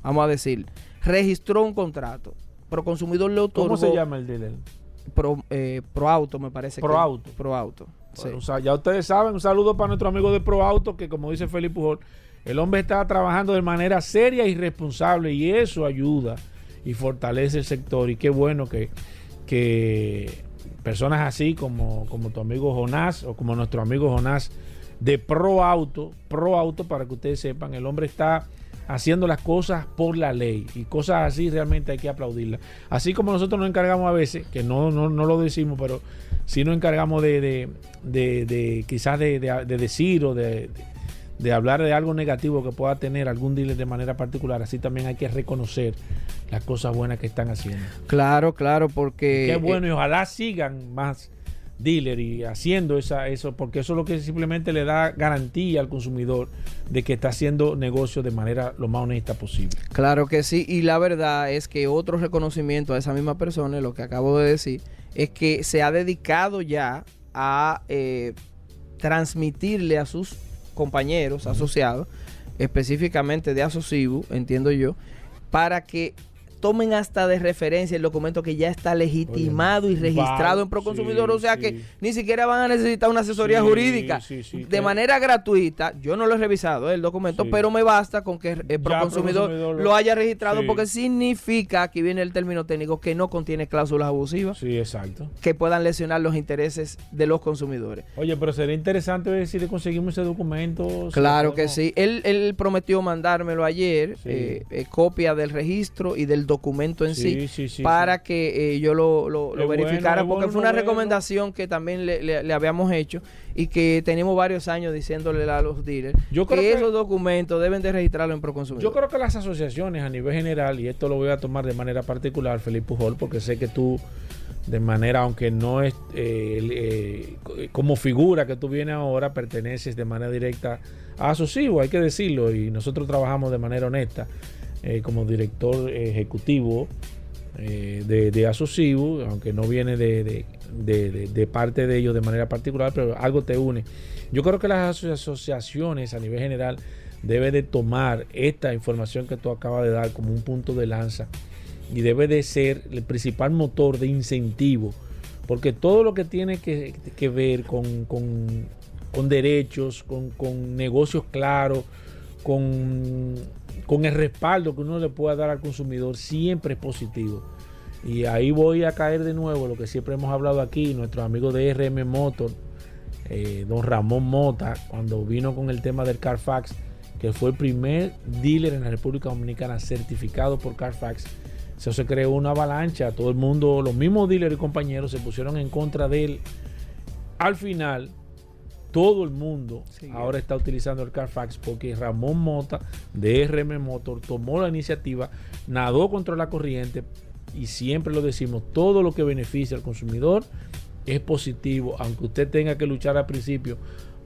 vamos a decir, registró un contrato. Proconsumidor le otorgó ¿Cómo se llama el dealer? Pro, eh, Proauto, me parece. que- Proauto. Proauto. Sí. Bueno, un sa- ya ustedes saben, un saludo para nuestro amigo de Pro Auto, que como dice Felipe Pujol, el hombre está trabajando de manera seria y responsable y eso ayuda y fortalece el sector. Y qué bueno que, que personas así como, como tu amigo Jonás o como nuestro amigo Jonás de Pro Auto, Pro Auto, para que ustedes sepan, el hombre está haciendo las cosas por la ley y cosas así realmente hay que aplaudirlas. Así como nosotros nos encargamos a veces, que no, no, no lo decimos, pero sí nos encargamos de, de, de- de quizás de, de- de decir o de hablar de algo negativo que pueda tener algún dealer de manera particular, así también hay que reconocer las cosas buenas que están haciendo. Claro, claro, porque... Qué bueno y ojalá sigan más dealer y haciendo esa, eso, porque eso es lo que simplemente le da garantía al consumidor de que está haciendo negocio de manera lo más honesta posible. Claro que sí, y la verdad es que otro reconocimiento a esa misma persona, lo que acabo de decir, es que se ha dedicado ya a eh, transmitirle a sus compañeros asociados, específicamente de Asocibu, entiendo yo, para que tomen hasta de referencia el documento que ya está legitimado y registrado en Proconsumidor, sí, o sea sí. que ni siquiera van a necesitar una asesoría Sí, jurídica. sí, sí, de manera gratuita, yo no lo he revisado eh, el documento, pero me basta con que el Proconsumidor Proconsumidor lo, lo- haya registrado porque significa, aquí viene el término técnico, que no contiene cláusulas abusivas Sí, exacto. que puedan lesionar los intereses de los consumidores. Oye, pero sería interesante ver si le conseguimos ese documento. Claro que sí. Él, él prometió mandármelo ayer, eh, eh, copia del registro y del documento en sí, Sí, para que eh, yo lo, lo- lo Es bueno, verificara, porque bueno fue una recomendación que también le, le- le habíamos hecho y que tenemos varios años diciéndole a los dealers Yo que, creo que- esos documentos deben de registrarlo en Proconsumidor. Yo creo que las asociaciones a nivel general, y esto lo voy a tomar de manera particular, Felipe Pujol, porque sé que tú, de manera, aunque no es eh, eh, como figura que tú vienes ahora, perteneces de manera directa a Asocibo, hay que decirlo, y nosotros trabajamos de manera honesta eh, como director ejecutivo eh, de, de Asocibo, aunque no viene de, de- parte de ellos de manera particular, pero algo te une. Yo creo que las aso- asociaciones a nivel general deben de tomar esta información que tú acabas de dar como un punto de lanza y debe de ser el principal motor de incentivo, porque todo lo que tiene que, ver con, con- derechos, con negocios claros, con, con el respaldo que uno le pueda dar al consumidor, siempre es positivo. Y ahí voy a caer de nuevo lo que siempre hemos hablado aquí, nuestro amigo de RM Motor, eh, don Ramón Mota, cuando vino con el tema del Carfax, que fue el primer dealer en la República Dominicana certificado por Carfax. Se creó una avalancha, todo el mundo, los mismos dealers y compañeros se pusieron en contra de él. Al final, todo el mundo Sí. ahora está utilizando el Carfax porque Ramón Mota de RM Motor tomó la iniciativa, nadó contra la corriente y siempre lo decimos, todo lo que beneficia al consumidor es positivo, aunque usted tenga que luchar al principio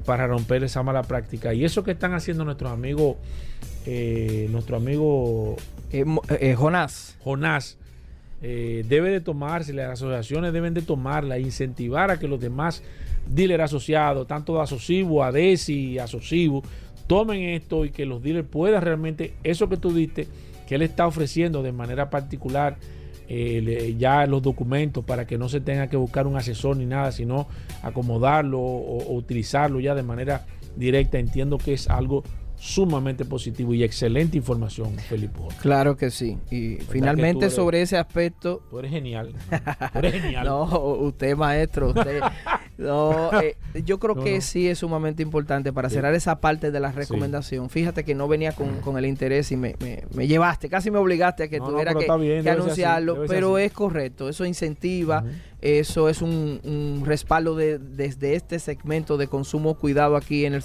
para romper esa mala práctica. Y eso que están haciendo nuestros amigos, eh, nuestro amigo Eh, eh, Jonás. Jonás debe de tomarse, las asociaciones deben de tomarla, incentivar a que los demás dealers asociados, tanto de Asocibu, Adesi, Asocibu, tomen esto y que los dealers puedan realmente, eso que tú diste, que él está ofreciendo de manera particular, eh, le- ya los documentos para que no se tenga que buscar un asesor ni nada, sino acomodarlo o, o utilizarlo ya de manera directa. Entiendo que es algo sumamente positivo y excelente información, Felipe. Claro que sí. Y finalmente eres- sobre ese aspecto, Tú eres genial. <laughs> Tú eres genial. No, usted maestro, usted. <laughs> no, eh, yo creo No, que no. sí es sumamente importante para cerrar esa parte de la recomendación. Fíjate que no venía con, con el interés y me, me- me llevaste, casi me obligaste a que No, tuviera que, bien, así, anunciarlo, pero es correcto, eso incentiva. Eso es un, un respaldo de, desde este segmento de consumo cuidado aquí en el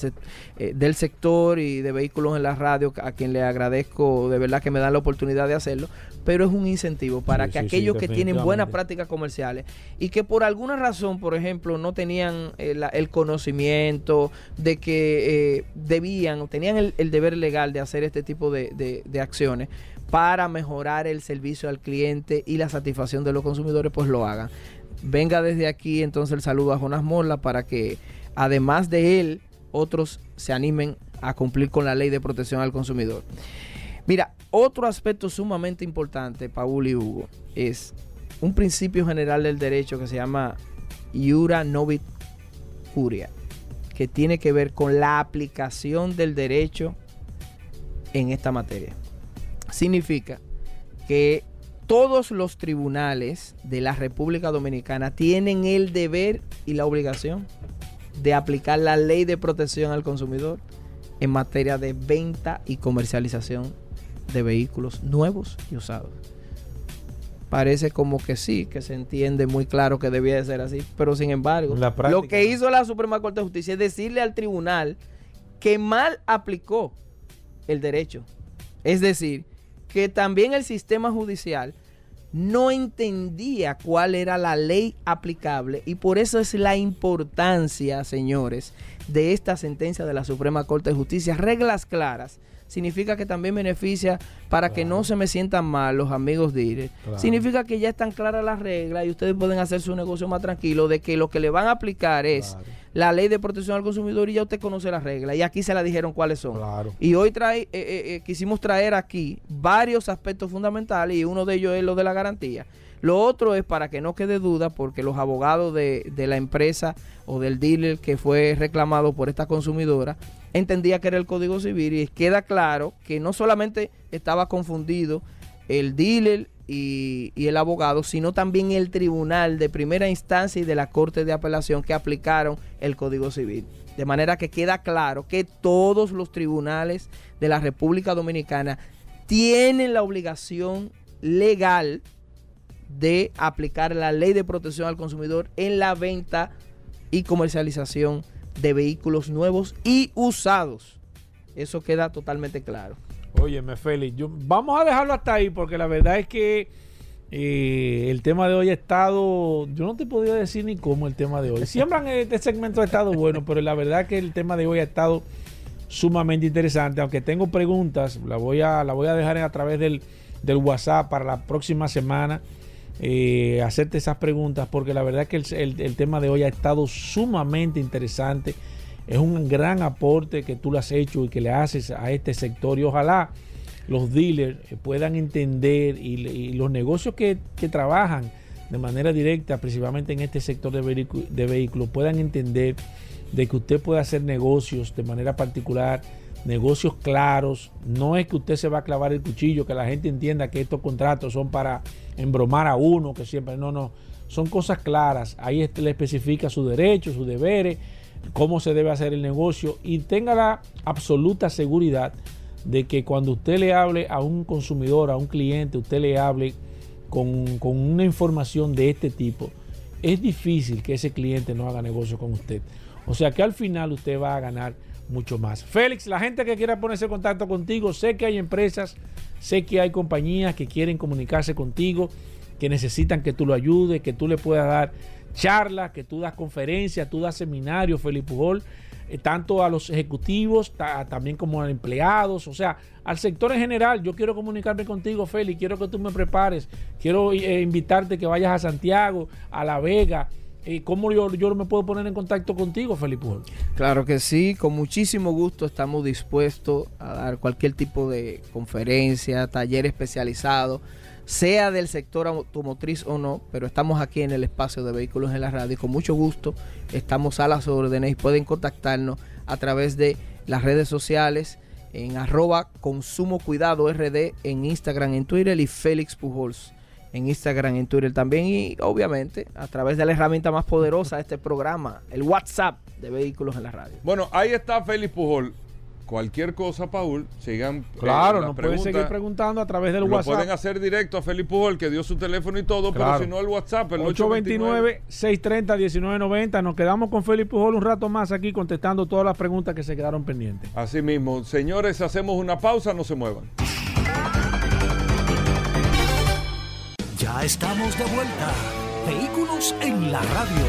eh, del sector y de vehículos en la radio, a quien le agradezco de verdad que me dan la oportunidad de hacerlo, pero es un incentivo para Sí, que sí, sí, aquellos que tienen buenas prácticas comerciales y que por alguna razón, por ejemplo, no tenían eh, la- el conocimiento de que eh, debían o tenían el, el deber legal de hacer este tipo de, de- de acciones para mejorar el servicio al cliente y la satisfacción de los consumidores, pues lo hagan. Venga desde aquí entonces el saludo a Jonas Morla para que además de él, otros se animen a cumplir con la ley de protección al consumidor. Mira, otro aspecto sumamente importante, Paul y Hugo, es un principio general del derecho que se llama Iura Novit incuria que tiene que ver con la aplicación del derecho en esta materia. Significa que todos los tribunales de la República Dominicana tienen el deber y la obligación de aplicar la ley de protección al consumidor en materia de venta y comercialización de vehículos nuevos y usados. Parece como que sí, que se entiende muy claro que debía de ser así, pero sin embargo, La práctica, lo que hizo la Suprema Corte de Justicia es decirle al tribunal que mal aplicó el derecho. Es decir, que también el sistema judicial no entendía cuál era la ley aplicable y por eso es la importancia, señores, de esta sentencia de la Suprema Corte de Justicia. Reglas claras significa que también beneficia para que no se me sientan mal los amigos de IRE. Claro. Significa que ya están claras las reglas y ustedes pueden hacer su negocio más tranquilo de que lo que le van a aplicar es Claro. la ley de protección al consumidor y ya usted conoce las reglas y aquí se la dijeron cuáles son. Y hoy trae, eh, eh, eh, quisimos traer aquí varios aspectos fundamentales y uno de ellos es lo de la garantía. Lo otro es para que no quede duda, porque los abogados de, de la empresa o del dealer que fue reclamado por esta consumidora entendía que era el Código Civil y queda claro que no solamente estaba confundido el dealer y, y el abogado, sino también el tribunal de primera instancia y de la Corte de Apelación que aplicaron el Código Civil. De manera que queda claro que todos los tribunales de la República Dominicana tienen la obligación legal de aplicar la ley de protección al consumidor en la venta y comercialización de vehículos nuevos y usados. Eso queda totalmente claro. Óyeme, Félix, yo, vamos a dejarlo hasta ahí porque la verdad es que eh, el tema de hoy ha estado, yo no te podría decir ni cómo el tema de hoy. Siempre este segmento ha estado bueno, pero la verdad es que el tema de hoy ha estado sumamente interesante. Aunque tengo preguntas, la voy a, la voy a dejar a través del, del WhatsApp para la próxima semana. Eh, hacerte esas preguntas porque la verdad que el, tema de hoy ha estado sumamente interesante. Es un gran aporte que tú le has hecho y que le haces a este sector y ojalá los dealers eh, puedan entender y, los negocios que, trabajan de manera directa, principalmente en este sector de vehículos, puedan entender de que usted puede hacer negocios de manera particular, negocios claros. No es que usted se va a clavar el cuchillo, que la gente entienda que estos contratos son para embromar a uno, que siempre no, no. Son cosas claras. Ahí le especifica sus derechos, sus deberes, cómo se debe hacer el negocio y tenga la absoluta seguridad de que cuando usted le hable a un consumidor, a un cliente, usted le hable con, con una información de este tipo, es difícil que ese cliente no haga negocio con usted. O sea que al final usted va a ganar mucho más. Félix, la gente que quiera ponerse en contacto contigo, sé que hay empresas, sé que hay compañías que quieren comunicarse contigo, que necesitan que tú lo ayudes, que tú le puedas dar charlas, que tú das conferencias, tú das seminarios, Félix Pujol, eh, tanto a los ejecutivos, ta- también como a empleados, o sea, al sector en general. Yo quiero comunicarme contigo, Félix, quiero que tú me prepares, quiero eh, invitarte que vayas a Santiago, a La Vega. Eh, ¿Cómo yo, yo me puedo poner en contacto contigo, Pujol? Claro que sí, con muchísimo gusto estamos dispuestos a dar cualquier tipo de conferencia, taller especializado, sea del sector automotriz o no, pero estamos aquí en el espacio de vehículos en la radio y con mucho gusto estamos a las órdenes y pueden contactarnos a través de las redes sociales en arroba consumo cuidado rd en Instagram, en Twitter y Félix Pujols en Instagram, en Twitter también y obviamente a través de la herramienta más poderosa de este programa, el WhatsApp de vehículos en la radio. Bueno, ahí está Félix Pujol. Cualquier cosa, Paul, sigan. eh, Claro, nos pueden seguir preguntando a través del Lo WhatsApp. pueden hacer directo a Félix Pujol, que dio su teléfono y todo, Claro. pero si no el WhatsApp, el 829. 829-630-1990. Nos quedamos con Félix Pujol un rato más aquí contestando todas las preguntas que se quedaron pendientes. Así mismo, señores, hacemos una pausa, no se muevan. Ya estamos de vuelta. Vehículos en la radio.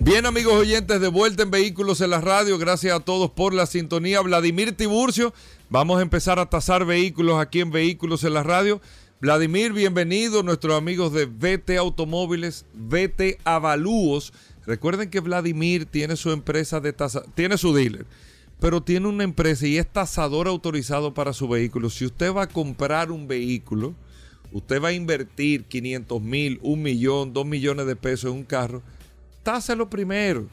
Bien, amigos oyentes, de vuelta en Vehículos en la Radio. Gracias a todos por la sintonía. Vladimir Tiburcio, vamos a empezar a tasar vehículos aquí en Vehículos en la Radio. Vladimir, bienvenido, nuestros amigos de VT Automóviles, VT Avalúos. Recuerden que Vladimir tiene su empresa de tasa, tiene su dealer, pero tiene una empresa y es tasador autorizado para su vehículo. Si usted va a comprar un vehículo, usted va a invertir 500 mil, un millón, dos millones de pesos en un carro, táselo primero.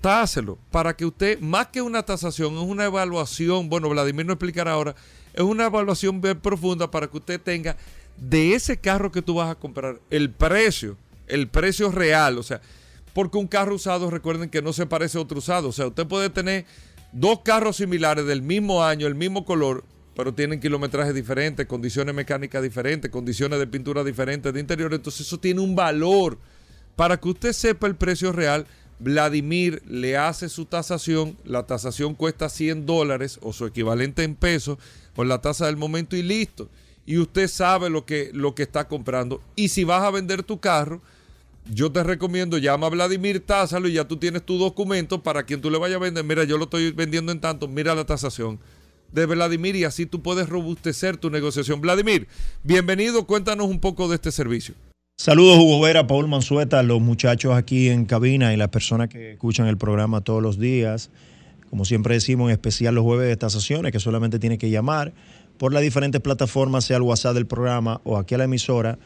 táselo para que usted, más que una tasación, es una evaluación, bueno, Vladimir no explicará ahora, es una evaluación bien profunda para que usted tenga de ese carro que tú vas a comprar el precio, el precio real, o sea, porque un carro usado, recuerden que no se parece a otro usado, o sea, usted puede tener dos carros similares del mismo año, el mismo color, pero tienen kilometrajes diferentes, condiciones mecánicas diferentes, condiciones de pintura diferentes de interior, entonces eso tiene un valor. Para que usted sepa el precio real, Vladimir le hace su tasación, la tasación cuesta 100 dólares o su equivalente en pesos con la tasa del momento y listo. Y usted sabe lo que, lo que está comprando. Y si vas a vender tu carro, yo te recomiendo, llama a Vladimir, tásalo y ya tú tienes tu documento para quien tú le vayas a vender. Mira, yo lo estoy vendiendo en tanto, mira la tasación de Vladimir y así tú puedes robustecer tu negociación. Vladimir, bienvenido, cuéntanos un poco de este servicio. Saludos Hugo Vera, Paul Mansueta, los muchachos aquí en cabina y las personas que escuchan el programa todos los días. Como siempre decimos, en especial los jueves de estas sesiones, que solamente tiene que llamar por las diferentes plataformas, sea el WhatsApp del programa o aquí a la emisora,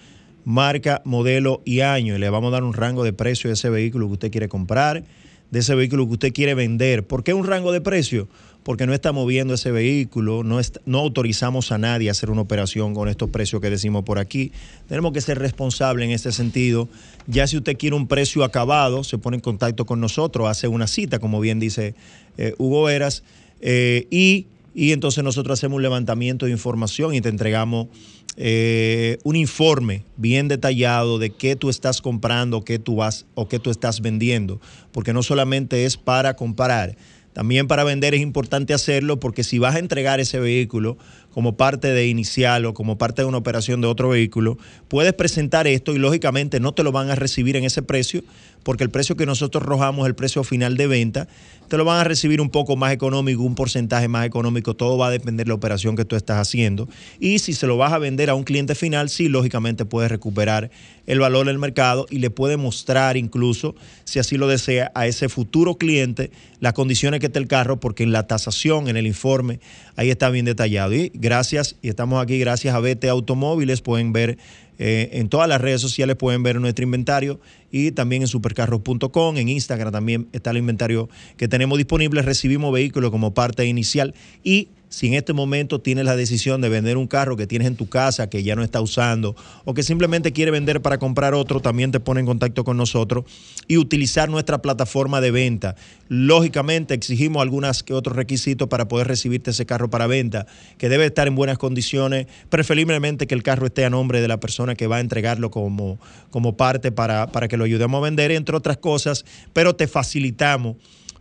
marca, modelo y año. Y le vamos a dar un rango de precio de ese vehículo que usted quiere comprar, de ese vehículo que usted quiere vender. ¿Por qué un rango de precio? Porque no estamos viendo ese vehículo, no, autorizamos a nadie a hacer una operación con estos precios que decimos por aquí. Tenemos que ser responsables en este sentido. Ya si usted quiere un precio acabado, se pone en contacto con nosotros, hace una cita, como bien dice eh, Hugo Eras, eh, y, y, entonces nosotros hacemos un levantamiento de información y te entregamos eh, un informe bien detallado de qué tú estás comprando, qué tú vas o qué tú estás vendiendo, porque no solamente es para comparar también para vender es importante hacerlo porque si vas a entregar ese vehículo como parte de inicial o como parte de una operación de otro vehículo, puedes presentar esto y lógicamente no te lo van a recibir en ese precio porque el precio que nosotros arrojamos es el precio final de venta te lo van a recibir un poco más económico, un porcentaje más económico, todo va a depender de la operación que tú estás haciendo. Y si se lo vas a vender a un cliente final, sí, lógicamente puedes recuperar el valor del mercado y le puede mostrar incluso, si así lo desea, a ese futuro cliente las condiciones que está el carro, porque en la tasación, en el informe, ahí está bien detallado. Y gracias, y estamos aquí gracias a BT Automóviles, pueden ver eh, en todas las redes sociales pueden ver nuestro inventario y también en supercarros.com, en Instagram también está el inventario que tenemos disponible. Recibimos vehículos como parte inicial y si en este momento tienes la decisión de vender un carro que tienes en tu casa que ya no está usando o que simplemente quiere vender para comprar otro, también te pone en contacto con nosotros y utilizar nuestra plataforma de venta. Lógicamente exigimos algunos que otros requisitos para poder recibirte ese carro para venta, que debe estar en buenas condiciones, preferiblemente que el carro esté a nombre de la persona que va a entregarlo como, como parte para, para que lo ayudemos a vender, entre otras cosas, pero te facilitamos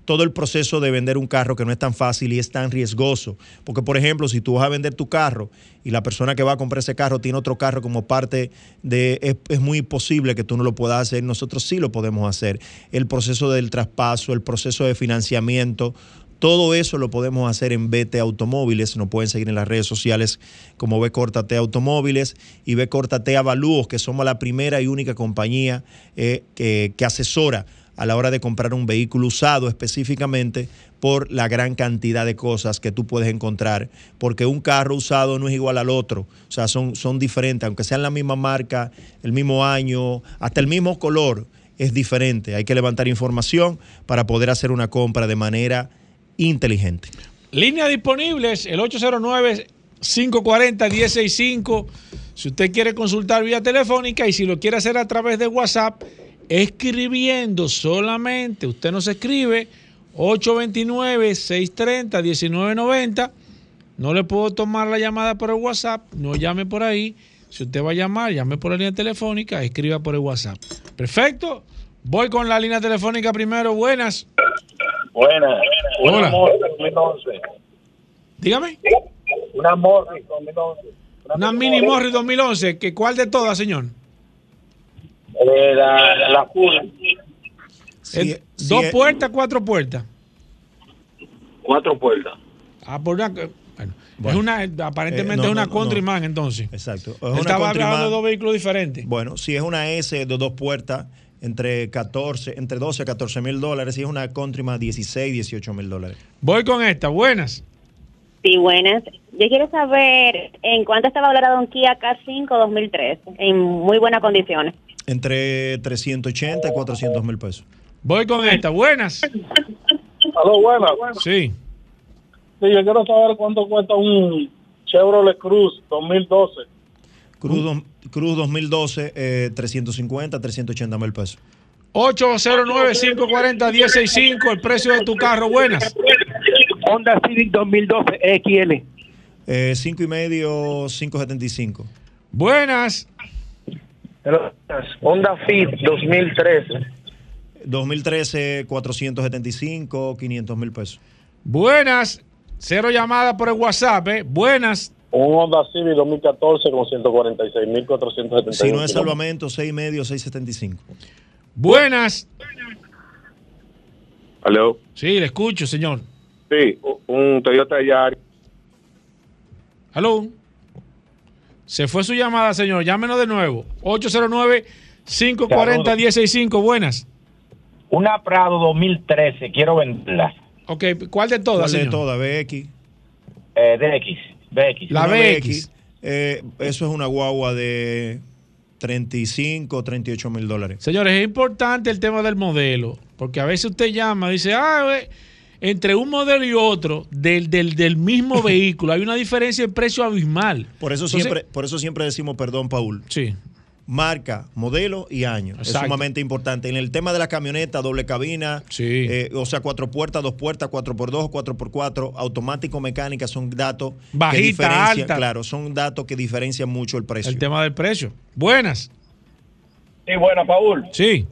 todo el proceso de vender un carro que no es tan fácil y es tan riesgoso. Porque, por ejemplo, si tú vas a vender tu carro y la persona que va a comprar ese carro tiene otro carro como parte de... Es, muy posible que tú no lo puedas hacer, nosotros sí lo podemos hacer. El proceso del traspaso, el proceso de financiamiento, todo eso lo podemos hacer en BT Automóviles. Nos pueden seguir en las redes sociales como B T Automóviles y B T Avalúos, que somos la primera y única compañía eh, que asesora a la hora de comprar un vehículo usado específicamente por la gran cantidad de cosas que tú puedes encontrar, porque un carro usado no es igual al otro, o sea, son, son diferentes, aunque sean la misma marca, el mismo año, hasta el mismo color, es diferente. Hay que levantar información para poder hacer una compra de manera inteligente. Líneas disponibles, el 809-540-165, si usted quiere consultar vía telefónica y si lo quiere hacer a través de WhatsApp, escribiendo solamente, usted nos escribe 829-630-1990. No le puedo tomar la llamada por el WhatsApp, no llame por ahí. Si usted va a llamar, llame por la línea telefónica, escriba por el WhatsApp. Perfecto. Voy con la línea telefónica primero. Buenas. Buenas. Hola. Una 2011. Dígame. Una Morris 2011. Una, Mini Morris 2011. ¿Que ¿Cuál de todas, señor? Eh, la, la eh, ¿Dos puertas, cuatro puertas? Cuatro puertas. Ah, por una, bueno, es una, aparentemente Eh, es una no, Countryman entonces. Exacto. Es Él una estaba hablando de dos vehículos diferentes. Bueno, si es una S de dos puertas, entre 14, entre 12 a 14 mil dólares, si es una Countryman, 16, 18 mil dólares. Voy con esta, buenas. Sí, buenas. Yo quiero saber en cuánto está valorado un Kia K5 2003, en muy buenas condiciones. Entre 380 y 400 mil pesos. Voy con esta. Buenas. Aló, buenas. Sí. Sí, yo quiero saber cuánto cuesta un Chevrolet Cruz 2012. Cruz, do- Cruz 2012, eh, 350, 380 mil pesos. 809-540-165, el precio de tu carro. Buenas. Honda Civic 2012 XL. Eh, 5 y medio, 575. Buenas. Honda Fit 2013. 2013, 475, 500 mil pesos. Buenas. Cero llamadas por el WhatsApp. ¿eh? Buenas. Un Honda Civic 2014 con 146.471. Si no es salvamento, 6 y medio, 675. Buenas. Aló. Sí, le escucho, señor. Sí, un Toyota Yaris. Aló. Se fue su llamada, señor. Llámenos de nuevo. 809-540-165. Buenas. Una Prado 2013, quiero venderla. Ok, ¿cuál de todas, ¿Cuál de señor? todas? BX. Eh, DX, BX. La Una BX. Eh, eso es una guagua de 35, 38 mil dólares. Señores, es importante el tema del modelo, porque a veces usted llama y dice, ah, ve, entre un modelo y otro del, del, del mismo <laughs> vehículo hay una diferencia en precio abismal. Por eso, Entonces- siempre, por eso siempre decimos, perdón, Paul. Sí. Marca, modelo y año. Es sumamente importante. En el tema de la camioneta, doble cabina, eh, o sea, cuatro puertas, dos puertas, cuatro por dos, cuatro por cuatro, automático, mecánica, son datos que Bajita, diferencian- alta. Claro, son datos que diferencian mucho el precio. El tema del precio. Buenas. Sí, bueno, Paul. Sí.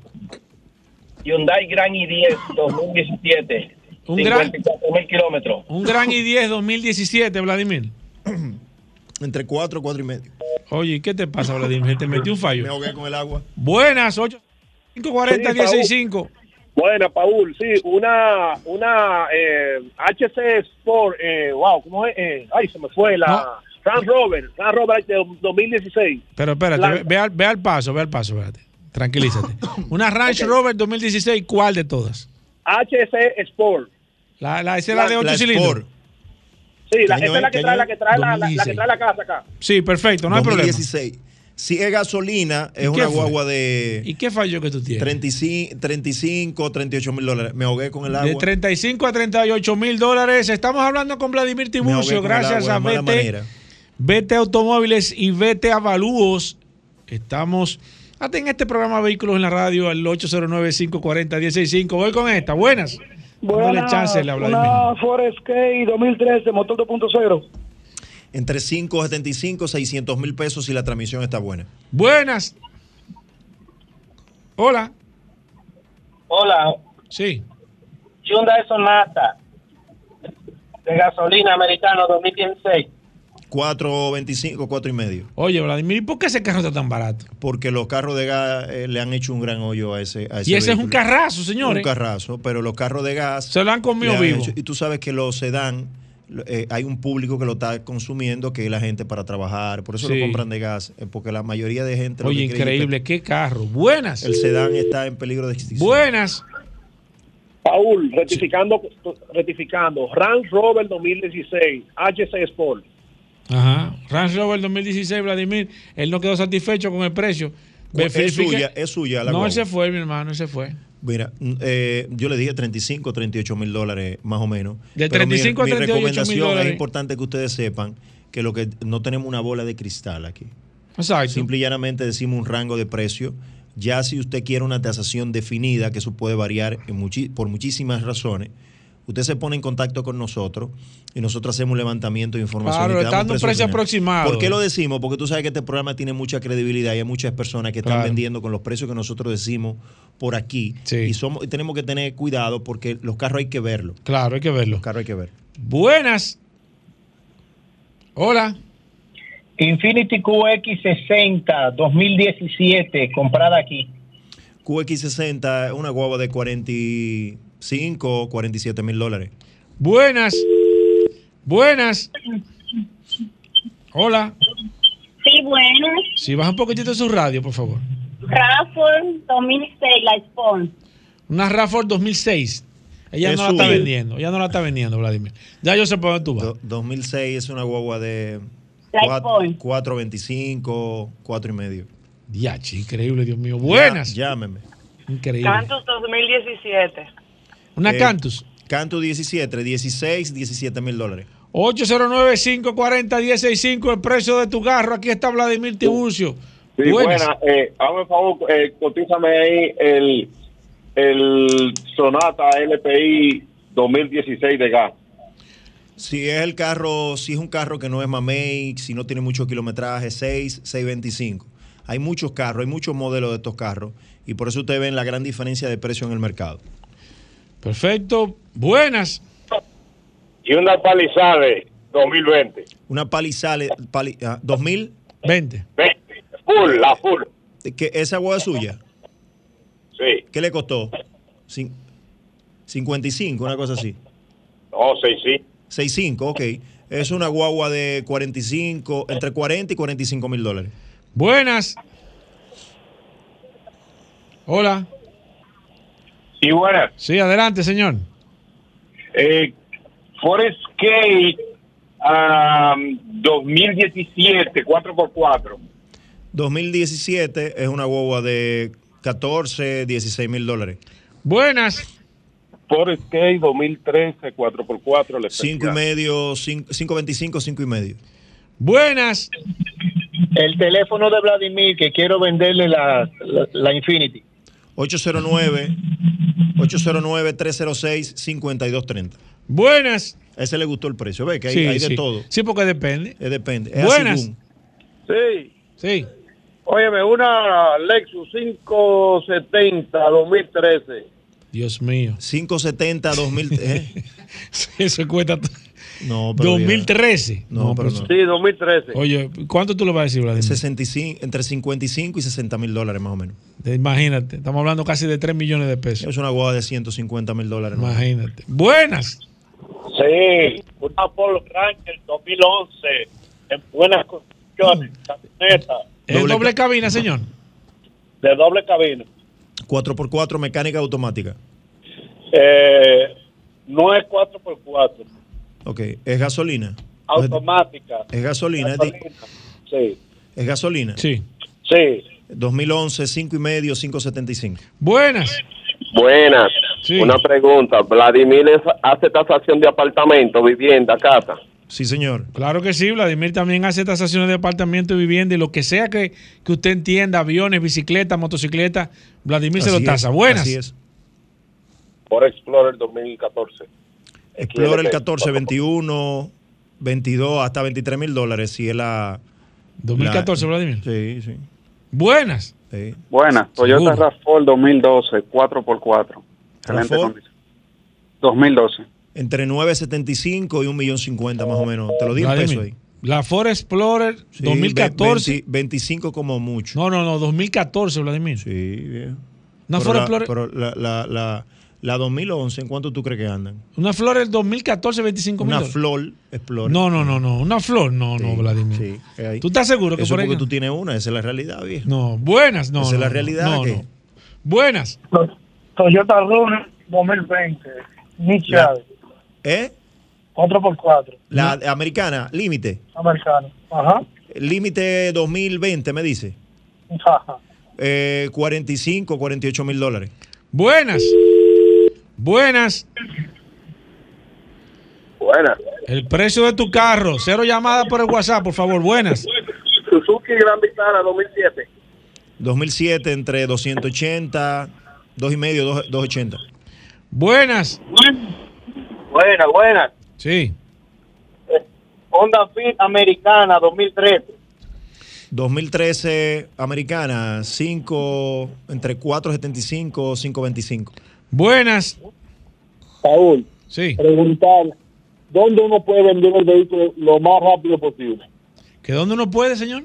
Hyundai Grand i10 2017. Un gran- 54 mil kilómetros. Un Gran i10 2017, Vladimir. <clears throat> Entre cuatro, cuatro y medio. Oye, ¿y ¿qué te pasa, Vladimir? Te metí un fallo. Me ahogué con el agua. Buenas, 8 540 165. Buena, Paul. Sí, una, una eh, HC Sport. Eh, wow, ¿cómo es? Eh, ay, se me fue la Range Rover. Range Rover de 2016. Pero espérate, La- ve, ve al, ve al paso, ve al paso, espérate. Tranquilízate. <laughs> Una Range Rover 2016, ¿cuál de todas? HC Sport. La, la, esa es la de 8 La cilindros. Sí, la, ¿Qué año esa es la que ¿Qué trae, la que trae la, la- la que 2016. trae la casa acá. Sí, perfecto, no hay problema. 2016. Si es gasolina, es ¿Y qué una guagua de ¿Y qué fallo que tú tienes? 35, 35 38 mil dólares. Me ahogué con el De agua. 35 a 38 mil dólares. Estamos hablando con Vladimir Tiburcio, el gracias agua a de manera. VT Automóviles y VT Avalúos. Estamos hasta en este programa Vehículos en la Radio al 809-540-165. Voy con esta. Buenas. Dándole chance a Vladimir. una Forest K 2013, motor 2.0. Entre 575, 600 mil pesos y la transmisión está buena. Buenas. Hola. Hola, Sí. Hyundai Sonata de gasolina americano 2016. 425, 4 y medio. Oye, Vladimir, ¿y por qué ese carro está tan barato? Porque los carros de gas eh, le han hecho un gran hoyo a ese. a Y ese es un carrazo, señores. Un carrazo, pero los carros de gas. Se lo han comido han vivo. hecho- y tú sabes que los sedán, eh, hay un público que lo está consumiendo, que es la gente para trabajar. Por eso Sí. lo compran de gas, eh, porque la mayoría de gente. lo Oye, increíble, qué carro. Buenas. El sedán está en peligro de extinción. Buenas. Paul, rectificando, rectificando. Range Rover 2016. HC Sport. Ajá. Range Rover 2016, Vladimir. Él no quedó satisfecho con el precio. Es suya, es suya la No, guagua. se fue, mi hermano, se fue. Mira, mm, eh, yo le dije 35, 38 mil dólares más o menos. De Pero mi- 35 a mi 38 mil recomendación dólares. Es importante que ustedes sepan que lo que no tenemos una bola de cristal aquí. Exacto. Simple y llanamente decimos un rango de precio. Ya si usted quiere una tasación definida, que eso puede variar en muchi- por muchísimas razones, usted se pone en contacto con nosotros y nosotros hacemos un levantamiento de información. Claro, dando un precio aproximado. ¿Por qué lo decimos? Porque tú sabes que este programa tiene mucha credibilidad y hay muchas personas que están Claro. vendiendo con los precios que nosotros decimos por aquí. Y, somos, y tenemos que tener cuidado porque los carros hay que verlos. Claro, hay que verlo. Los carros hay que ver. Buenas. Hola. Infinity QX60 2017, comprada aquí. QX60 es una guagua de 45, 47 mil dólares. Buenas. Buenas. Hola. Sí, bueno. Si baja un poquitito su radio, por favor. Rafford 2006, la Spawn. Una Rafford 2006. Ella Es no la está vendiendo. Ella no la está vendiendo, Vladimir. Ya yo sé por dónde tú vas. Do- 2006 es una guagua de La cuatro- iPhone. 425, 4 y medio. Diache, increíble, Dios mío. Buenas. Ya- llámeme. Increíble. Cantus 2017. Una Eh, Cantus. Cantus 17, 16, 17 mil dólares. 809-540-165, el precio de tu carro. Aquí está Vladimir Tiburcio. Sí, Buenas. buena. Eh, hazme el favor, eh, cotízame ahí el, el Sonata LPI 2016 de gas. Si es el carro, si es un carro que no es Mamey, si no tiene mucho kilometraje, 6, 625. Hay muchos carros, hay muchos modelos de estos carros y por eso ustedes ven la gran diferencia de precio en el mercado. Perfecto. Buenas. Y una Palisade 2020. Una Palisade pali, ah, 2020. 20. Full, la full. Que esa agua es suya. Sí. ¿Qué le costó? Cin- 55, una cosa así. Oh, sí, sí. 65, ok. Es una guagua de 45, entre 40 y 45 mil dólares. Buenas. Hola. Sí, buenas. Sí, adelante, señor. Eh, Forest K um, 2017, 4x4. 2017 es una guagua de 14, 16 mil dólares. Buenas. Forest K 2013, 4x4. el 5 y medio, 5.25, 5 y medio. Buenas. El teléfono de Vladimir que quiero venderle la, la, la Infinity. 809 809-306-5230. Buenas. Ese le gustó el precio. Ve que hay, Sí, hay de sí. todo. Sí, porque depende. Eh, depende. Es Buenas. así. Sí. Sí. Óyeme, una Lexus 570 2013. Dios mío. 570 2000. ¿eh? <laughs> Eso cuesta. No, pero 2013. No, pero no. Sí, 2013. Oye, ¿cuánto tú le vas a decir, Vladimir? 65, entre 55 y 60 mil dólares más o menos. Imagínate, estamos hablando casi de 3 millones de pesos. Es una guagua de 150 mil dólares. ¿no? Imagínate. Buenas. Sí, una Polo Ranger 2011 en buenas condiciones, camioneta ¿Es doble cabina, señor? de doble cabina. 4x4 mecánica automática. Eh, no es 4x4, Ok. ¿Es gasolina? automática. ¿Es gasolina? ¿Es, Gasolina. Sí, ¿Es gasolina? Sí. sí. 2011, 5 y medio, 575. Buenas. Buenas. Sí. Una pregunta. ¿Vladimir hace tasación de apartamento, vivienda, casa? Sí, señor. Claro que sí, Vladimir también hace tasaciones de apartamento y vivienda y lo que sea que, que usted entienda, aviones, bicicletas, motocicletas, Vladimir se lo tasa. es, Buenas. Así es. Por Explorer 2014. Explorer el 14, 21, 22, hasta 23 mil dólares. Si es la. 2014, la- Vladimir. Sí, sí. Buenas. sí. Buenas, Toyota Seguro. RAV4 2012, 4x4. Excelente RAV4. condición. 2012. Entre 9.75 y 1.050 más o menos. Te lo di en peso ahí. La Ford Explorer Sí, 2014. 20 25 como mucho. No, no, no, 2014, Vladimir. Sí, bien. Una pero Ford la, Explorer. pero la, la, la, la 2011, ¿en cuánto tú crees que andan? Una flor del 2014, 25 mil Una flor Explorer. No, no, no, no. Una flor, no, no, Vladimir. sí, ahí. ¿Tú estás seguro que Eso por ahí? porque no? tú tienes una, esa es la realidad, viejo. No, buenas, no. Esa es la realidad no, no. Buenas. Toyota Runner 2020, Nick ¿Eh? 4x4, La americana, límite. americano. Ajá. Límite 2020, me dice. Ajá. Eh, 45, 48 mil dólares. Buenas. Buenas. Buenas. El precio de tu carro. Cero llamadas por el WhatsApp, por favor. Buenas. Suzuki Gran Vitara 2007. 2007 entre 280, 2 y medio, 2, 280. Buenas. Buena, buena. Sí. Honda Fit Americana 2013. 2013 americana, 5 entre 475, 525. Buenas. Saúl, Sí. preguntar, ¿dónde uno puede vender el vehículo lo más rápido posible? ¿Que dónde uno puede, señor?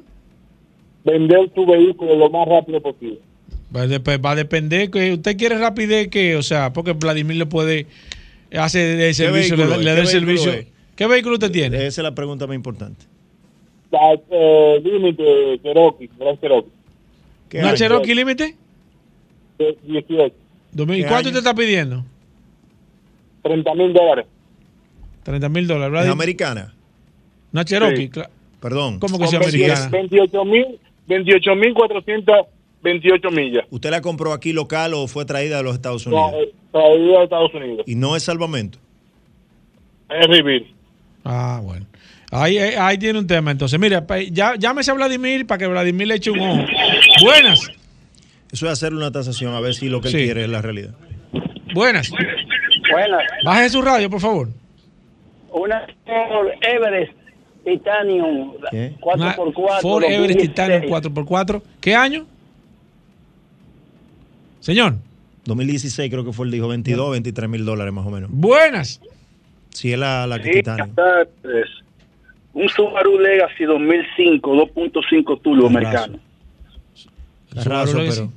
Vender tu vehículo lo más rápido posible. Va a, dep- va a depender que usted quiere rapidez que, o sea, porque Vladimir le puede hacer el servicio, le, vehículo le da el ¿Qué vehículo servicio. es? ¿Qué vehículo usted tiene? Esa es la pregunta más importante. La, eh, límite Cherokee, Gran Cherokee, ¿Qué ¿Una año? Cherokee Límite? de 18, Dos mil- ¿Y ¿Qué cuánto te está pidiendo? 30 mil dólares. 30 mil dólares. ¿Es Vladimir. americana? Una Cherokee. Sí. Perdón. ¿Cómo que sea Con americana? 28 mil 28 mil 400 28 millas. ¿Usted la compró aquí local o fue traída de los Estados No, Unidos? eh, traída de Estados Unidos. Y no es salvamento. Es Rivir. Ah, bueno. Ahí, ahí- ahí tiene un tema. Entonces, mira, ya, llámese a Vladimir para que Vladimir le eche un ojo. Buenas. Eso es hacer una tasación, a ver si lo que él Sí. quiere es la realidad. Buenas. Buenas. Baje su radio, por favor. Una Ford Everest Titanium ¿Qué? 4x4. Ford Everest 2016. Titanium 4x4. ¿Qué año? Señor. 2016 creo que fue el dijo 22, 23 mil dólares más o menos. Buenas. Si es la, la que Sí, Titanium. tardes. Un Subaru Legacy 2005, 2.5 turbo americano. Carrazo, pero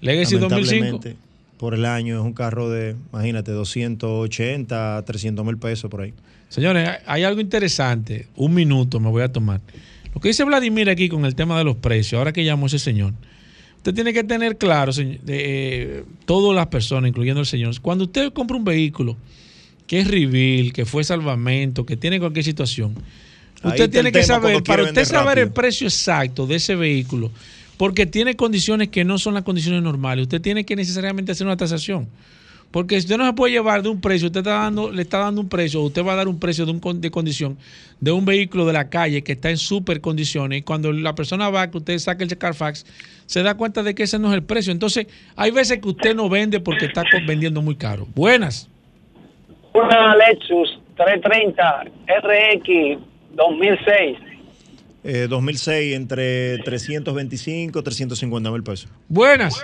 Legacy 2005. lamentablemente, por el año es un carro de, imagínate, 280 a 300 mil pesos por ahí. Señores, hay- algo interesante. Un minuto me voy a tomar. Lo que dice Vladimir aquí con el tema de los precios, ahora que llamó ese señor, usted tiene que tener claro, eh, todas las personas, incluyendo el señor, cuando usted compra un vehículo que es reveal, que fue salvamento, que tiene cualquier situación, usted tiene que saber, para usted saber el precio exacto de ese vehículo, porque tiene condiciones que no son las condiciones normales, usted tiene que necesariamente hacer una tasación. Porque usted no se puede llevar de un precio, usted está dando, le está dando un precio, usted va a dar un precio de, un, de condición de un vehículo de la calle que está en super condiciones y cuando la persona va, que usted saque el Carfax, se da cuenta de que ese no es el precio. Entonces, hay veces que usted no vende porque está vendiendo muy caro. Buenas. Una Lexus 330 RX 2006. Eh, 2006 entre 325 350 mil pesos. Buenas.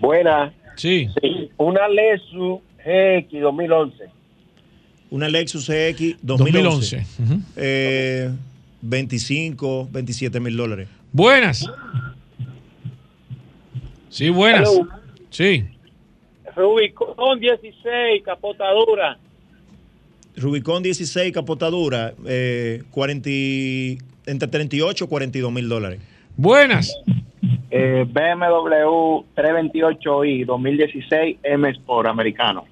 Buena. Sí. Una Lexus GX 2011. Una Lexus CX 2011. 2011. Ujú. Eh, 25, 27 mil dólares. Buenas. Sí, buenas. Hello. Sí. Rubicon 16, capotadura. Rubicon 16, capotadura, eh, 40, y- entre 38 y 42 mil dólares. Buenas. Eh, BMW 328i 2016 M Sport americano.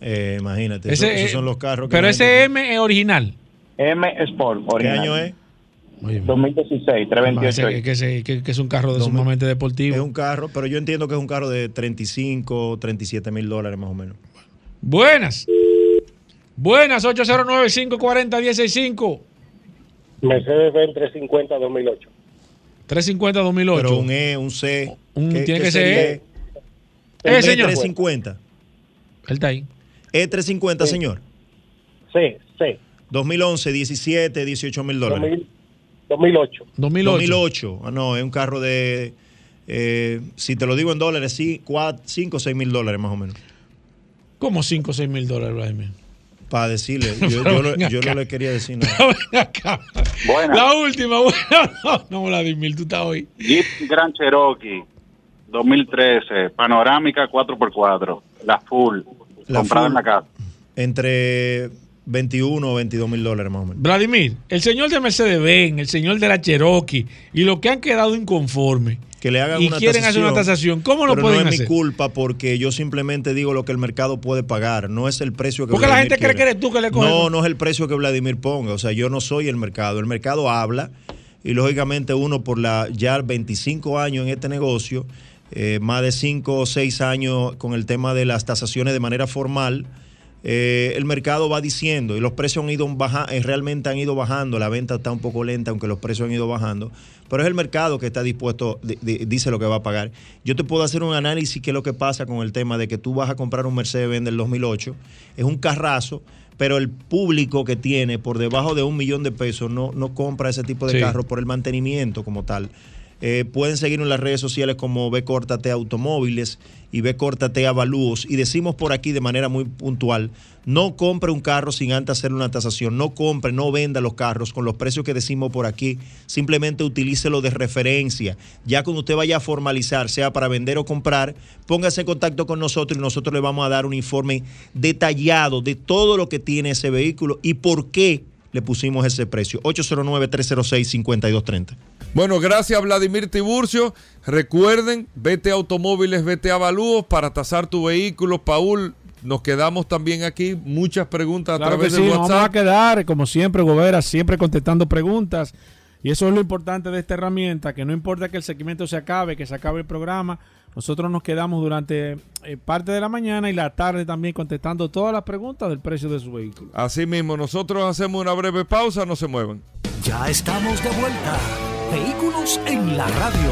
Eh, imagínate, Ese, esos, esos son los carros que Pero ese gente- M es original. M Sport ¿Qué original. año es? 2016, Parece 328i. que, que que- que es un carro de sumamente deportivo. Es un carro, pero yo entiendo que es un carro de 35, 37 mil dólares más o menos. Buenas. Buenas, 809-540-165. Mercedes-Benz 350 2008. 350-2008. Pero un E, un C. Un- ¿qué- tiene qué que ser? E. Eh, señor. E350. Él está ahí. E350, señor. Sí, sí. 2011, 17, 18 mil dólares. 2000 2008. 2008. 2008. Ah, no, es un carro de, eh, si te lo digo en dólares, sí, 5 o 6 mil dólares más o menos. Como 5 o 6 mil dólares, Vladimir. Para decirle, <laughs> yo, yo no le quería decir nada. <laughs> Buenas. La última, bueno, <laughs> no, no, Vladimir, tú estás hoy. Jeep Grand Cherokee 2013, panorámica 4x4, la full, La comprada full. en la casa. Entre 21 o 22 mil dólares más o menos. Vladimir, el señor de Mercedes-Benz, el señor de la Cherokee y los que han quedado inconformes Que le hagan y una quieren hacer una tasación, ¿cómo lo pero pueden no es hacer? mi culpa porque yo simplemente digo lo que el mercado puede pagar, no es el precio que Porque la gente cree quiere. que eres tú que le coges. No, no es el precio que Vladimir ponga. O sea, yo no soy el mercado. El mercado habla y lógicamente uno por la ya 25 años en este negocio, eh, más de 5 o 6 años con el tema de las tasaciones de manera formal, eh, el mercado va diciendo y los precios han ido baja, eh, realmente han ido bajando, la venta está un poco lenta aunque los precios han ido bajando, pero es el mercado que está dispuesto, di- di- dice lo que va a pagar. Yo te puedo hacer un análisis qué es lo que pasa con el tema de que tú vas a comprar un Mercedes-Benz del 2008, es un carrazo, pero el público que tiene por debajo de un millón de pesos no, no compra ese tipo de Sí. carro por el mantenimiento como tal. Eh, pueden seguirnos en las redes sociales como B Córtate Automóviles y B Córtate Avalúos. Y decimos por aquí de manera muy puntual, no compre un carro sin antes hacer una tasación. No compre, no venda los carros con los precios que decimos por aquí. Simplemente utilícelo de referencia. Ya cuando usted vaya a formalizar, sea para vender o comprar, póngase en contacto con nosotros y nosotros le vamos a dar un informe detallado de todo lo que tiene ese vehículo y por qué le pusimos ese precio. 809-306-5230. Bueno, gracias Vladimir Tiburcio. Recuerden, vete a automóviles, vete a avalúos para tasar tu vehículo. Paul, nos quedamos también aquí. Muchas preguntas a Claro que través sí, del nos vamos a WhatsApp. quedar, como siempre, Gobera, siempre contestando preguntas. Y eso es lo importante de esta herramienta, que no importa que el segmento se acabe, que se acabe el programa, nosotros nos quedamos durante eh, parte de la mañana y la tarde también contestando todas las preguntas del precio de su vehículo. Así mismo, nosotros hacemos una breve pausa, no se muevan. Ya estamos de vuelta. Vehículos en la radio.